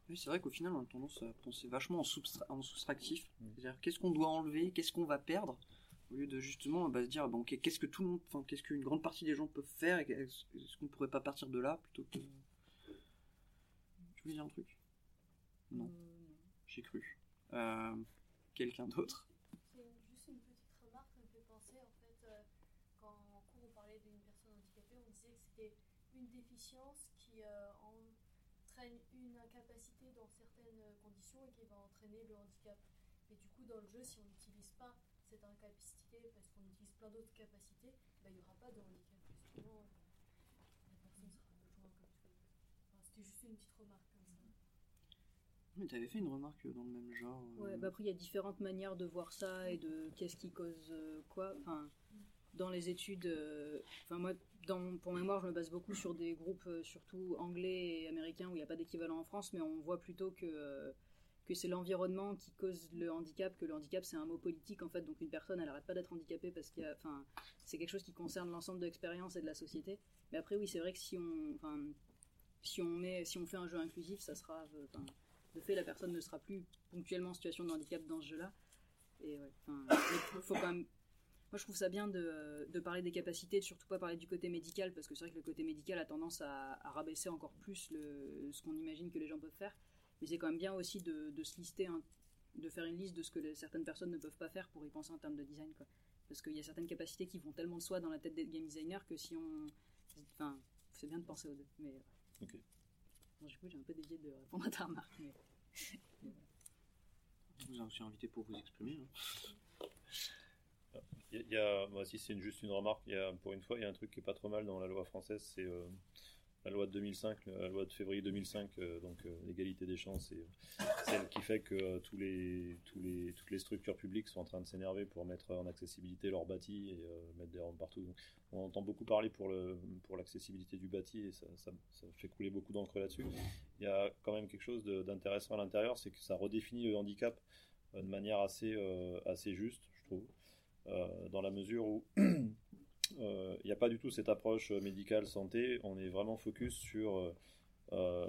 Oui, c'est vrai qu'au final, on a tendance à penser vachement en, substra- en soustractif. C'est-à-dire, qu'est-ce qu'on doit enlever, qu'est-ce qu'on va perdre, au lieu de justement bah, se dire, bon, qu'est-ce que tout le monde, qu'est-ce qu'une grande partie des gens peuvent faire, est-ce qu'on pourrait pas partir de là plutôt que. Tu voulais dire un truc? Non. J'ai cru. Euh, quelqu'un d'autre? C'est juste une petite remarque, ça me fait penser, en fait, euh, quand en cours on parlait d'une personne handicapée, on disait que c'était une déficience qui euh, entraîne une incapacité dans certaines conditions et qui va entraîner le handicap. Et du coup, dans le jeu, si on n'utilise pas cette incapacité parce qu'on utilise plein d'autres capacités, bah, il n'y aura pas de handicap. Justement, euh, la personne sera besoin comme tout. Enfin, c'était juste une petite remarque. Mais t'avais fait une remarque dans le même genre. euh, Ouais, bah après, il y a différentes manières de voir ça et de qu'est-ce qui cause euh, quoi. Enfin, dans les études, euh, enfin, moi, pour mémoire, je me base beaucoup sur des groupes, euh, surtout anglais et américains, où il n'y a pas d'équivalent en France, mais on voit plutôt que, que c'est l'environnement qui cause le handicap, que le handicap, c'est un mot politique, en fait. Donc, une personne, elle n'arrête pas d'être handicapée parce qu'il. Enfin, c'est quelque chose qui concerne l'ensemble de l'expérience et de la société. Mais après, oui, c'est vrai que si on. Si on, met, si on fait un jeu inclusif, ça sera. De fait, la personne ne sera plus ponctuellement en situation de handicap dans ce jeu-là. Et ouais, faut. Moi, je trouve ça bien de, parler des capacités, de surtout pas parler du côté médical, parce que c'est vrai que le côté médical a tendance à, rabaisser encore plus ce qu'on imagine que les gens peuvent faire. Mais c'est quand même bien aussi de, se lister, de faire une liste de ce que certaines personnes ne peuvent pas faire pour y penser en termes de design. Parce qu'il y a certaines capacités qui vont tellement de soi dans la tête des game designers que si on. Enfin, c'est bien de penser aux deux. Mais. Ok. Bon, du coup, j'ai un peu dévié de répondre à ta remarque. Mais... Je vous ai aussi invité pour vous exprimer. hein. Il y a- moi aussi c'est juste une remarque, il y a, pour une fois il y a un truc qui est pas trop mal dans la loi française, c'est euh, la loi de 2005, la loi de février 2005, euh, donc euh, l'égalité des chances, c'est euh, celle qui fait que toutes les structures publiques sont en train de s'énerver pour mettre en accessibilité leur bâti et mettre des rampes partout. On entend beaucoup parler pour l'accessibilité du bâti et ça, fait couler beaucoup d'encre là-dessus. Il y a quand même quelque chose d'intéressant à l'intérieur, c'est que ça redéfinit le handicap de manière assez, juste, je trouve. Dans la mesure où il n'y a pas du tout cette approche euh, médicale santé, on est vraiment focus sur euh, euh,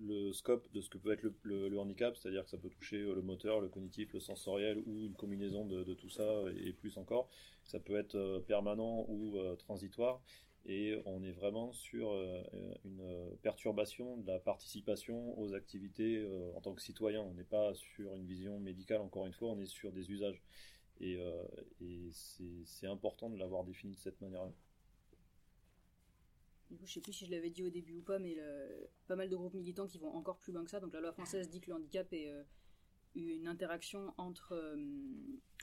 le scope de ce que peut être le, handicap, c'est-à-dire que ça peut toucher euh, le moteur, le cognitif, le sensoriel ou une combinaison de, tout ça et plus encore. Ça peut être euh, permanent ou euh, transitoire et on est vraiment sur euh, une euh, perturbation de la participation aux activités euh, en tant que citoyen. On n'est pas sur une vision médicale, encore une fois, on est sur des usages. Et, euh, c'est important de l'avoir défini de cette manière-là. Du coup, je sais plus si je l'avais dit au début ou pas, mais le- pas mal de groupes militants qui vont encore plus loin que ça. Donc la loi française dit que le handicap est euh, une interaction entre, euh,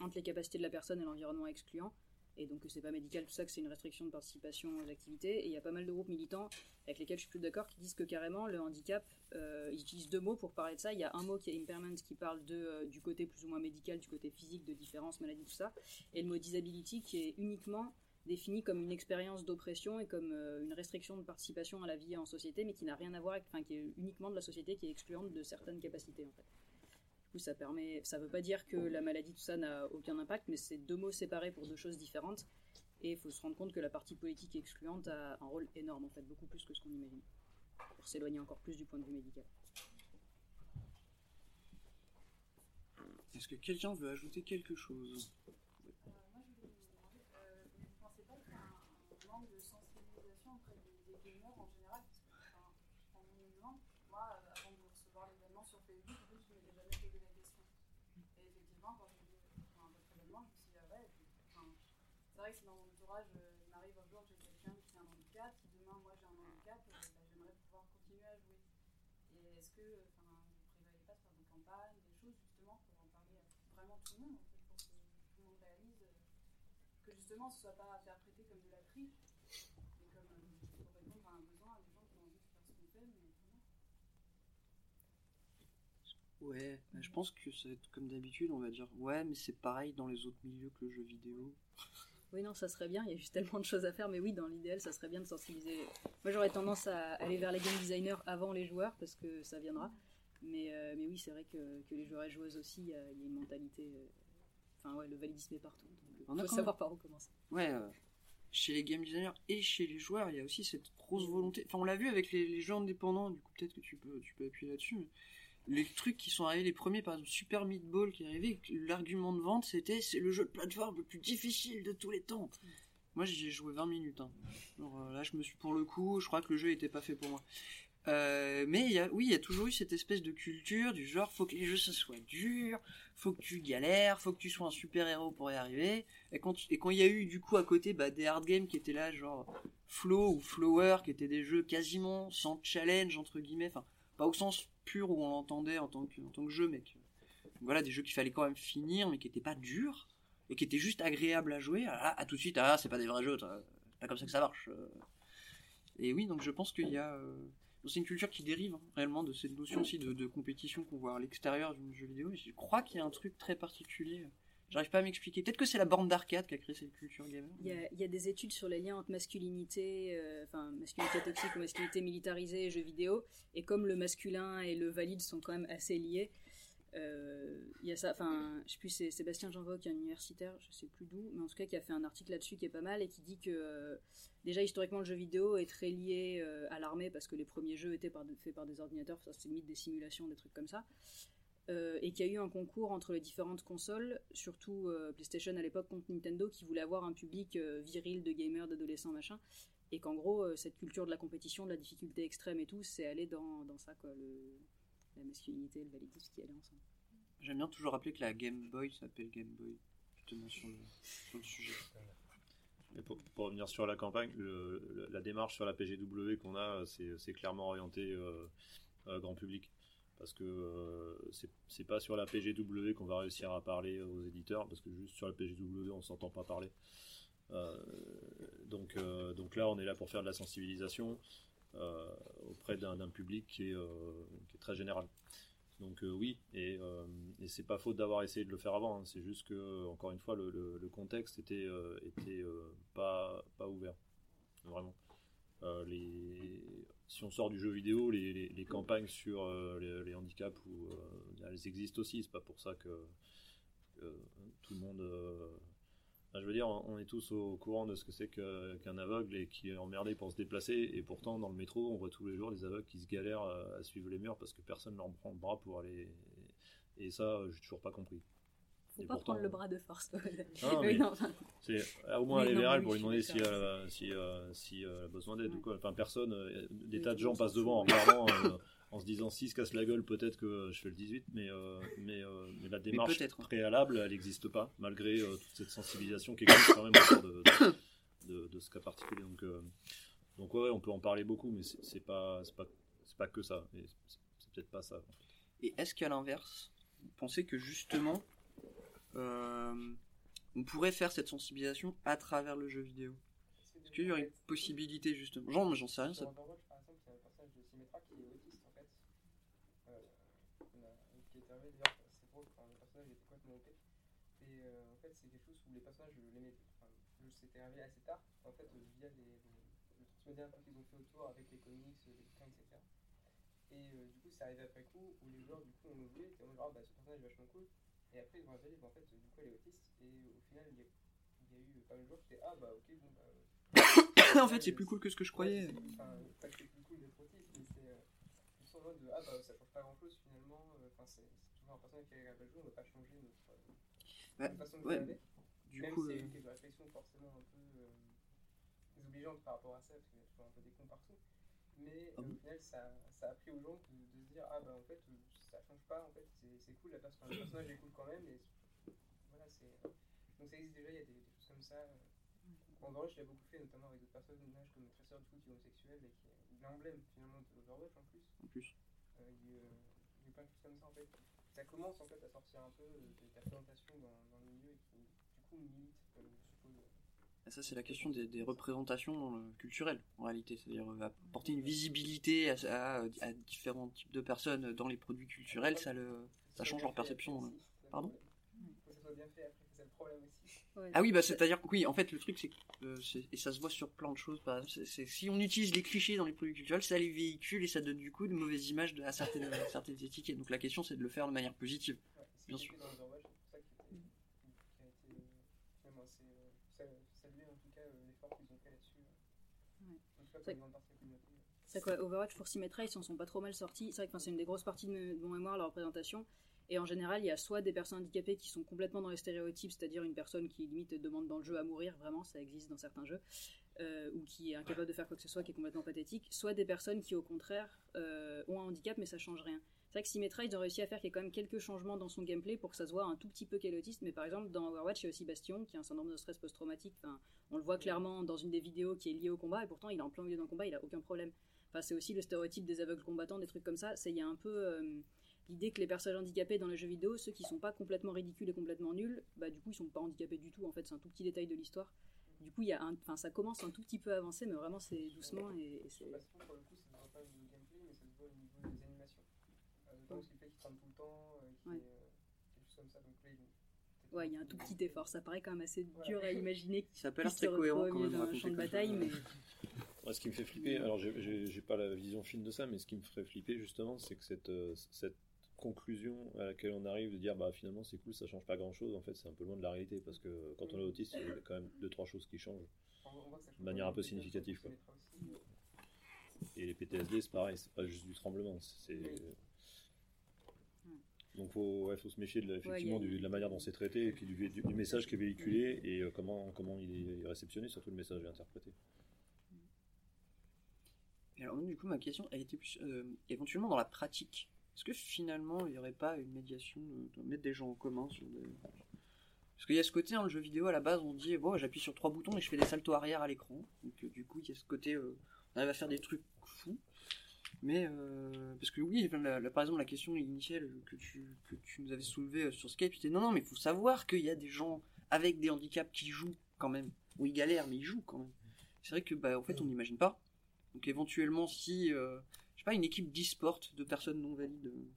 entre les capacités de la personne et l'environnement excluant. Et donc c'est pas médical, tout ça, que c'est une restriction de participation aux activités. Et il y a pas mal de groupes militants avec lesquels je suis plus d'accord qui disent que carrément le handicap, euh, ils utilisent deux mots pour parler de ça. Il y a un mot qui est impairment qui parle de, euh, du côté plus ou moins médical, du côté physique, de différence, maladie, tout ça. Et le mot disability qui est uniquement défini comme une expérience d'oppression et comme euh, une restriction de participation à la vie en société, mais qui n'a rien à voir avec, enfin, qui est uniquement de la société, qui est excluante de certaines capacités, en fait. Ça permet, ça veut pas dire que la maladie, tout ça, n'a aucun impact, mais c'est deux mots séparés pour deux choses différentes. Et il faut se rendre compte que la partie politique excluante a un rôle énorme, en fait, beaucoup plus que ce qu'on imagine, pour s'éloigner encore plus du point de vue médical. Est-ce que quelqu'un veut ajouter quelque chose Moi, je voulais vous demander, euh, vous ne pensez pas qu'il y a un, un manque de sensibilisation auprès des, des gamers en général Parce que, enfin, je prends mon exemple, moi, euh, avant de recevoir l'événement sur Facebook, en fait, je ne m'étais jamais posé la question. Et effectivement, quand j'ai vu enfin, votre événement, je me suis dit, ah ouais, enfin, c'est vrai que si dans mon entourage, euh, il m'arrive un jour, j'ai quelqu'un qui a un handicap, si demain, moi, j'ai un handicap, euh, bah, j'aimerais pouvoir continuer à jouer. Et est-ce que enfin, vous ne prévoyez pas de faire des campagnes, des choses justement pour en parler à vraiment tout le monde, en fait, pour que tout le monde réalise euh, que justement ce soit pas interprété comme de la triche, mais comme euh, pour répondre à un besoin à des gens qui ont envie de faire ce qu'on fait, mais vraiment. Ouais, bah, je pense que ça va être comme d'habitude, on va dire ouais, mais c'est pareil dans les autres milieux que le jeu vidéo. Oui, non, ça serait bien, il y a juste tellement de choses à faire, mais oui, dans l'idéal, ça serait bien de sensibiliser. Moi, j'aurais tendance à aller vers les game designers avant les joueurs, parce que ça viendra. Mais, euh, mais oui, c'est vrai que, que les joueurs et joueuses aussi, il y, a il y a une mentalité. euh, Enfin, ouais, le validisme est partout. Donc, il a faut savoir même- par où commencer. Ouais, euh, chez les game designers et chez les joueurs, il y a aussi cette grosse volonté. Enfin, on l'a vu avec les, les jeux indépendants, du coup, peut-être que tu peux, tu peux appuyer là-dessus. mais Les trucs qui sont arrivés, les premiers, par exemple, Super Meat Ball qui est arrivé, l'argument de vente c'était c'est le jeu de plateforme le plus difficile de tous les temps. Moi, j'y ai joué 20 minutes. hein. Euh, là, je me suis pour le coup, je crois que le jeu était pas fait pour moi. Euh, mais il oui, il y a toujours eu cette espèce de culture du genre, faut que les jeux ça soit dur, faut que tu galères, faut que tu sois un super héros pour y arriver. Et quand, et quand il y a eu du coup à côté bah, des hard games qui étaient là, genre Flow ou Flower, qui étaient des jeux quasiment sans challenge entre guillemets, enfin pas au sens où on l'entendait en tant que jeu, mais que, voilà des jeux qu'il fallait quand même finir, mais qui étaient pas durs et qui étaient juste agréables à jouer. Ah, tout de suite, ah c'est pas des vrais jeux, c'est pas comme ça que ça marche. euh. Et oui, donc je pense qu'il y a euh, c'est une culture qui dérive hein, réellement de cette notion aussi de, de compétition qu'on voit à l'extérieur du jeu vidéo. Et je crois qu'il y a un truc très particulier. J'arrive pas à m'expliquer. Peut-être que c'est la borne d'arcade qui a créé cette culture gamer. Il y, a, des études sur les liens entre masculinité, euh, enfin masculinité toxique ou masculinité militarisée et jeux vidéo. Et comme le masculin et le valide sont quand même assez liés, euh, il y a ça. Enfin, je sais plus, c'est Sébastien Janvo qui est un universitaire, je sais plus d'où, mais en tout cas qui a fait un article là-dessus qui est pas mal et qui dit que euh, déjà historiquement le jeu vidéo est très lié à l'armée parce que les premiers jeux étaient faits par des ordinateurs, ça c'est limite des simulations, des trucs comme ça. Euh, et qu'il y a eu un concours entre les différentes consoles, surtout euh, PlayStation à l'époque contre Nintendo, qui voulait avoir un public euh, viril de gamers, d'adolescents, machin, et qu'en gros, euh, cette culture de la compétition, de la difficulté extrême et tout, c'est aller dans, dans ça, quoi, le, la masculinité, le validisme qui allait ensemble. J'aime bien toujours rappeler que la Game Boy s'appelle Game Boy, justement sur le, sur le sujet. Et pour, pour revenir sur la campagne, le- la démarche sur la PGW qu'on a, c'est c'est clairement orienté euh, euh, grand public. Parce que euh, c'est- pas sur la PGW qu'on va réussir à parler aux éditeurs, parce que juste sur la PGW, on s'entend pas parler. Euh, donc, euh, donc là, on est là pour faire de la sensibilisation auprès d'un public qui est, très général. Donc oui, et, c'est pas faute d'avoir essayé de le faire avant. hein. C'est juste que encore une fois, le, contexte était pas ouvert, vraiment. Si on sort du jeu vidéo, les, campagnes sur euh, les, handicaps, euh, elles existent aussi. C'est pas pour ça que, tout le monde. euh, je veux dire, on est tous au courant de ce que c'est qu'un aveugle et qui est emmerdé pour se déplacer. Et pourtant, dans le métro, on voit tous les jours des aveugles qui se galèrent à, suivre les murs parce que personne leur prend le bras pour aller. Et ça, j'ai toujours pas compris. Faut Et pas pourtant- prendre le bras de force. non, Oui, mais non, enfin, c'est euh, au moins aller vers elle pour lui demander si euh, si euh, elle a besoin d'aide ou quoi. Enfin, personne, euh, des Oui, tas de gens passent devant en regardant, euh, en se disant si se casse la gueule, peut-être que je fais le 18, mais, euh, mais, euh, mais la démarche hein. préalable, elle n'existe pas, malgré euh, toute cette sensibilisation qui existe quand même autour de, de, de- de ce cas particulier. Donc, euh, donc ouais, on peut en parler beaucoup, mais c'est pas, c'est pas, c'est pas que ça. Et c'est peut-être pas ça. en fait. Et est-ce qu'à l'inverse, vous pensez que justement, euh, on pourrait faire cette sensibilisation à travers le jeu vidéo Est-ce qu'il y aurait une possibilité justement? Genre, mais j'en sais rien. Ça... Euh, on. Et euh, en fait, c'est quelque chose où les personnages, je les s'était arrivé assez tard, en fait, euh, via les, le transmédia qu'ils ont fait autour avec les comics, les bouquins, etc. Et euh, du coup, c'est arrivé après coup où les joueurs, du coup, on oublié, étaient en mode, ah bah ce personnage est vachement cool. Et après, ils vont révéler, bah, en fait, du coup, elle est autiste. Et au final, il y a, il y a eu pas mal de joueurs qui étaient, ah bah ok, bon bah. euh, en fait, c'est plus cool que ce que je croyais. Enfin, pas que c'est plus cool d'être autiste, mais c'est. Euh, ils sont en mode de, ah bah ça change pas grand chose finalement. euh, Enfin, c'est toujours un personnage qui est jouer, on va pas changer notre, euh, notre façon de ouais, du Même coup, si euh, c'est une réflexion forcément un peu euh, désobligeante par rapport à ça, parce qu'il y a toujours un peu des cons partout. Mais Ah euh, bon au final, ça, ça a pris aux gens de, de se dire, ah bah en fait, euh, ça change pas, en fait, c'est c'est cool, la personne, le personnage est cool quand même. Et voilà, c'est. Donc ça existe déjà, il y a des, des choses comme ça. euh, Overwatch, je l'ai beaucoup fait, notamment avec d'autres personnages comme tresseur du coup qui est homosexuel et qui est l'emblème finalement de Overwatch en plus. En plus. Euh, il, a, il y a plein de choses comme ça en fait. Ça commence en fait à sortir un peu euh, de ta présentation dans, dans le milieu et qui du coup milite, comme. Et ça, c'est la question des, des représentations culturelles, en réalité. C'est-à-dire euh, apporter une visibilité à, à- à différents types de personnes dans les produits culturels, ça, le, ça change leur perception. euh. Pardon? Ah oui, bah c'est-à-dire que oui, en fait, le truc, c'est euh, c'est- et ça se voit sur plein de choses, c'est- si on utilise les clichés dans les produits culturels, ça les véhicule et ça donne du coup de mauvaises images à certaines, à certaines étiquettes. Donc la question, c'est de le faire de manière positive, bien sûr. Dans Overwatch, c'est pour ça qu'il était- qui a été euh, finalement assez euh, sa- salué en tout cas euh, l'effort qu'ils ont fait là-dessus. euh. En tout cas, pour C'est- quoi, Overwatch pour Symmetra, ils s'en sont pas trop mal sortis. C'est vrai que c'est une des grosses parties de mon mémoire, la représentation. Et en général, il y a soit des personnes handicapées qui sont complètement dans les stéréotypes, c'est-à-dire une personne qui limite demande dans le jeu à mourir, vraiment, ça existe dans certains jeux. euh, ou qui est incapable de faire quoi que ce soit, qui est complètement pathétique, soit des personnes qui au contraire euh, ont un handicap mais ça change rien. C'est vrai que Symmetra, ils ont réussi à faire qu'il y ait quand même quelques changements dans son gameplay pour que ça se voit un tout petit peu qu'elle est autiste, mais par exemple dans Overwatch il y a aussi Bastion qui a un syndrome de stress post-traumatique, enfin, on le voit clairement dans une des vidéos qui est liée au combat et pourtant il est en plein milieu d'un combat, il a aucun problème. Enfin, c'est aussi le stéréotype des aveugles combattants, des trucs comme ça, c'est il y a un peu... euh, L'idée que les personnages handicapés dans les jeux vidéo, ceux qui sont pas complètement ridicules et complètement nuls, bah du coup ils sont pas handicapés du tout. En fait, c'est un tout petit détail de l'histoire. Du coup, il y a un, enfin ça commence un tout petit peu à avancer, mais vraiment c'est doucement et, et c'est. Bastion, pour le coup, ça ne voit pas au niveau gameplay, mais ça se voit au niveau des animations. Euh, notamment ce qui fait qu'il trame tout le temps, euh, qui Ouais. est, euh, quelque chose comme ça. Donc là, ils vont Ouais, il y a un tout petit effort. Ça paraît quand même assez dur à imaginer. Ça qu'il l'air très cohérent quand même, d'un raconter champ de bataille, mais Ouais, ce qui me fait flipper, alors j'ai- pas la vision fine de ça, mais ce qui me ferait flipper justement, c'est que cette, euh, cette conclusion à laquelle on arrive de dire bah finalement c'est cool, ça change pas grand chose, en fait c'est un peu loin de la réalité parce que quand on est autiste, il y a quand même deux trois choses qui changent de manière un peu significative. Quoi. Aussi. Et les PTSD c'est pareil, c'est pas juste du tremblement, c'est. Donc faut, ouais, faut se méfier de, la- effectivement Ouais, il y a- du- de la manière dont c'est traité et puis du, du- du message qui est véhiculé et euh, comment, comment il est réceptionné, surtout le message est interprété. Et alors, du coup, ma question a été plus euh, éventuellement dans la pratique. Est-ce que finalement, il n'y aurait pas une médiation de, de mettre des gens en commun sur des. Parce qu'il y a ce côté, hein, le jeu vidéo à la base, on dit, bon, j'appuie sur trois boutons et je fais des saltos arrière à l'écran. Donc, euh, du coup, il y a ce côté, euh, on arrive à faire des trucs fous. Mais, euh, parce que oui, la- par exemple, la question initiale que tu, que tu nous avais soulevée euh, sur Skype, c'était non, non, mais il faut savoir qu'il y a des gens avec des handicaps qui jouent quand même. Ou ils galèrent, mais ils jouent quand même. C'est vrai que, bah, en fait, on n'imagine pas. Donc éventuellement, si, euh, je sais pas, une équipe d'e-sport de personnes non valides, euh,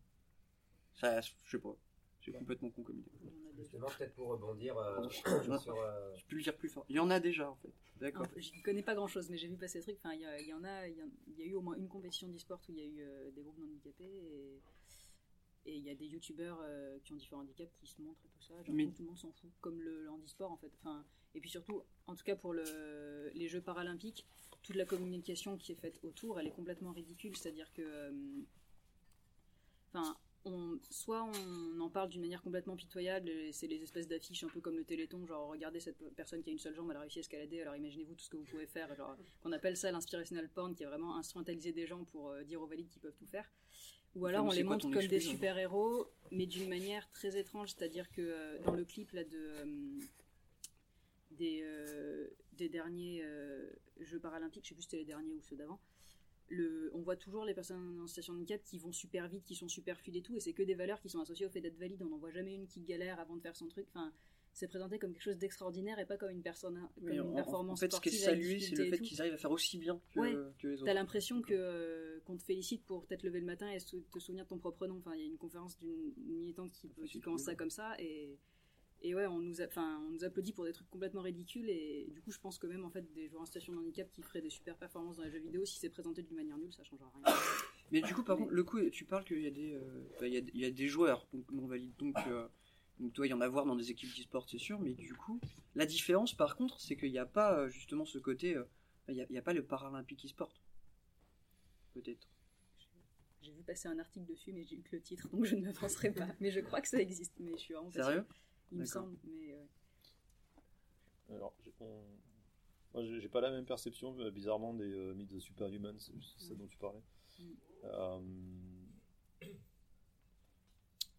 ça, je sais pas, c'est complètement con comme idée. Justement, peut-être pour rebondir euh, sur. euh, Je peux le dire plus fort. Il y en a déjà, en fait. D'accord. Je connais pas grand chose, mais j'ai vu passer des trucs. Enfin, il y, en a, il y, a eu au moins une compétition d'e-sport où il y a eu euh, des groupes handicapés et et il y a des youtubeurs euh, qui ont différents handicaps qui se montrent et tout ça. Genre, Mais- tout le monde s'en fout, comme le, le handisport en fait. Enfin, et puis surtout, en tout cas pour le, les Jeux paralympiques, toute la communication qui est faite autour, elle est complètement ridicule. C'est-à-dire que, euh, enfin, on, soit on en parle d'une manière complètement pitoyable, et c'est les espèces d'affiches un peu comme le Téléthon, genre regardez cette personne qui a une seule jambe, elle a réussi à escalader, alors imaginez-vous tout ce que vous pouvez faire, genre qu'on appelle ça l'inspirational porn, qui est vraiment instrumentaliser des gens pour euh, dire aux valides qu'ils peuvent tout faire. Ou alors on les montre comme des super-héros, mais d'une manière très étrange, c'est-à-dire que euh, dans le clip là de euh, des, des derniers Jeux paralympiques, je sais plus si c'était les derniers ou ceux d'avant, le, on voit toujours les personnes en situation de handicap qui vont super vite, qui sont super fluides et tout, et c'est que des valeurs qui sont associées au fait d'être valide. On n'en voit jamais une qui galère avant de faire son truc. Enfin, c'est présenté comme quelque chose d'extraordinaire et pas comme une personne, comme une en- performance en fait, ce qui est salué, c'est le fait qu'ils arrivent à faire aussi bien que, Ouais. que les autres. T'as l'impression que euh, qu'on te félicite pour t'être levé le matin et te souvenir de ton propre nom. Enfin, il y a une conférence d'une une militante qui, qui commence ça comme ça et et ouais, on nous, a- enfin, on nous applaudit pour des trucs complètement ridicules et du coup, je pense que même en fait des joueurs en situation de handicap qui feraient des super performances dans les jeux vidéo, si c'est présenté d'une manière nulle, ça changera rien. Mais du coup, par contre, le coup, tu parles qu'il y a des, euh, bah, il y a, il y a des joueurs donc, non valides, donc, euh, donc toi, il y en a voir dans des équipes d'e-sport, c'est sûr, mais du coup, la différence, par contre, c'est qu'il n'y a pas euh, justement ce côté, euh, il n'y a, pas le paralympique e-sport, peut-être. J'ai vu passer un article dessus, mais j'ai eu que le titre, donc je ne m'avancerai pas. Mais je crois que ça existe, mais je suis vraiment Sérieux? Il me semble, mais ouais. Alors, on- moi, j'ai pas la même perception, euh, bizarrement, des euh, mythes de Superhumans, c'est ça dont tu parlais. Mm. Euh,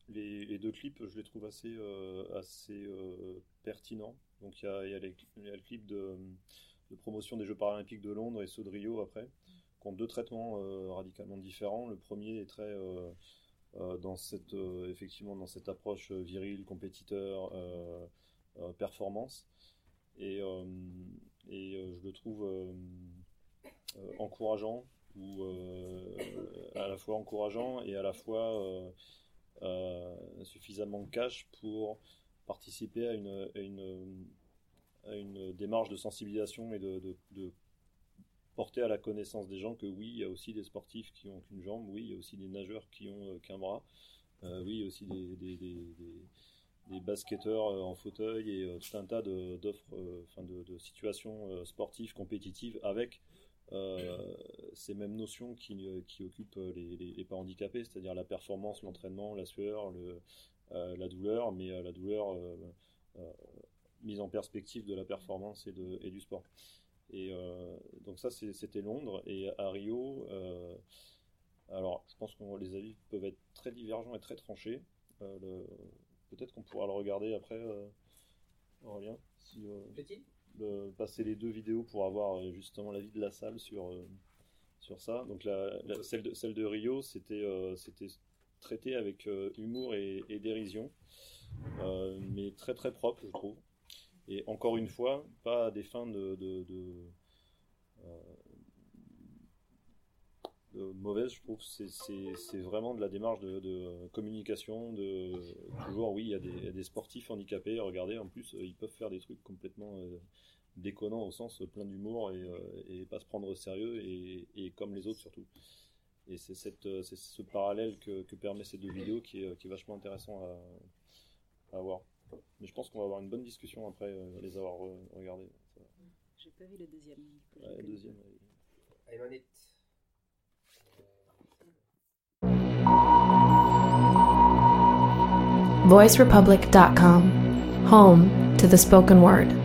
les, les deux clips, je les trouve assez, euh, assez euh, pertinents. Donc, il y a, il y a les- il y a le clip de, de promotion des Jeux Paralympiques de Londres et ceux de Rio après, qui ont deux traitements euh, radicalement différents. Le premier est très. Euh, dans cette euh, effectivement dans cette approche euh, virile compétiteur performance. Et, et je le trouve encourageant ou à la fois encourageant et à la fois suffisamment cash pour participer à une, une, une démarche de sensibilisation et de, de- de porter à la connaissance des gens que oui, il y a aussi des sportifs qui ont qu'une jambe, oui, il y a aussi des nageurs qui ont euh, qu'un bras, euh, oui, il y a aussi des, basketteurs euh, en fauteuil et tout un tas d'offres, enfin de, situations sportives, compétitives avec ces mêmes notions qui, qui occupent les, pas handicapés, c'est-à-dire la performance, l'entraînement, la sueur, la douleur, mais la douleur mise en perspective de la performance et, de, et du sport. Et donc ça, c'était Londres. Et à Rio, alors je pense que les avis peuvent être très divergents et très tranchés. Peut-être qu'on pourra le regarder après, Aurélien. Si, de passer les deux vidéos pour avoir justement l'avis de la salle sur, sur ça. Donc la, celle, de, celle de Rio, c'était c'était traité avec humour et, dérision, mais très très propre, je trouve. Et encore une fois, pas à des fins de, de, mauvaises, je trouve. C'est vraiment de la démarche de, communication, de toujours, oui, il y, a des, sportifs handicapés, regardez, en plus, ils peuvent faire des trucs complètement déconnants au sens plein d'humour et, pas se prendre au sérieux, et, comme les autres surtout. Et c'est ce parallèle que, permet ces deux vidéos qui est, vachement intéressant à voir. Mais je pense qu'on va avoir une bonne discussion après euh, les avoir regardés. J'ai pas vu le deuxième. Ouais, le deuxième. Allez, VoiceRepublic.com, home to the spoken word.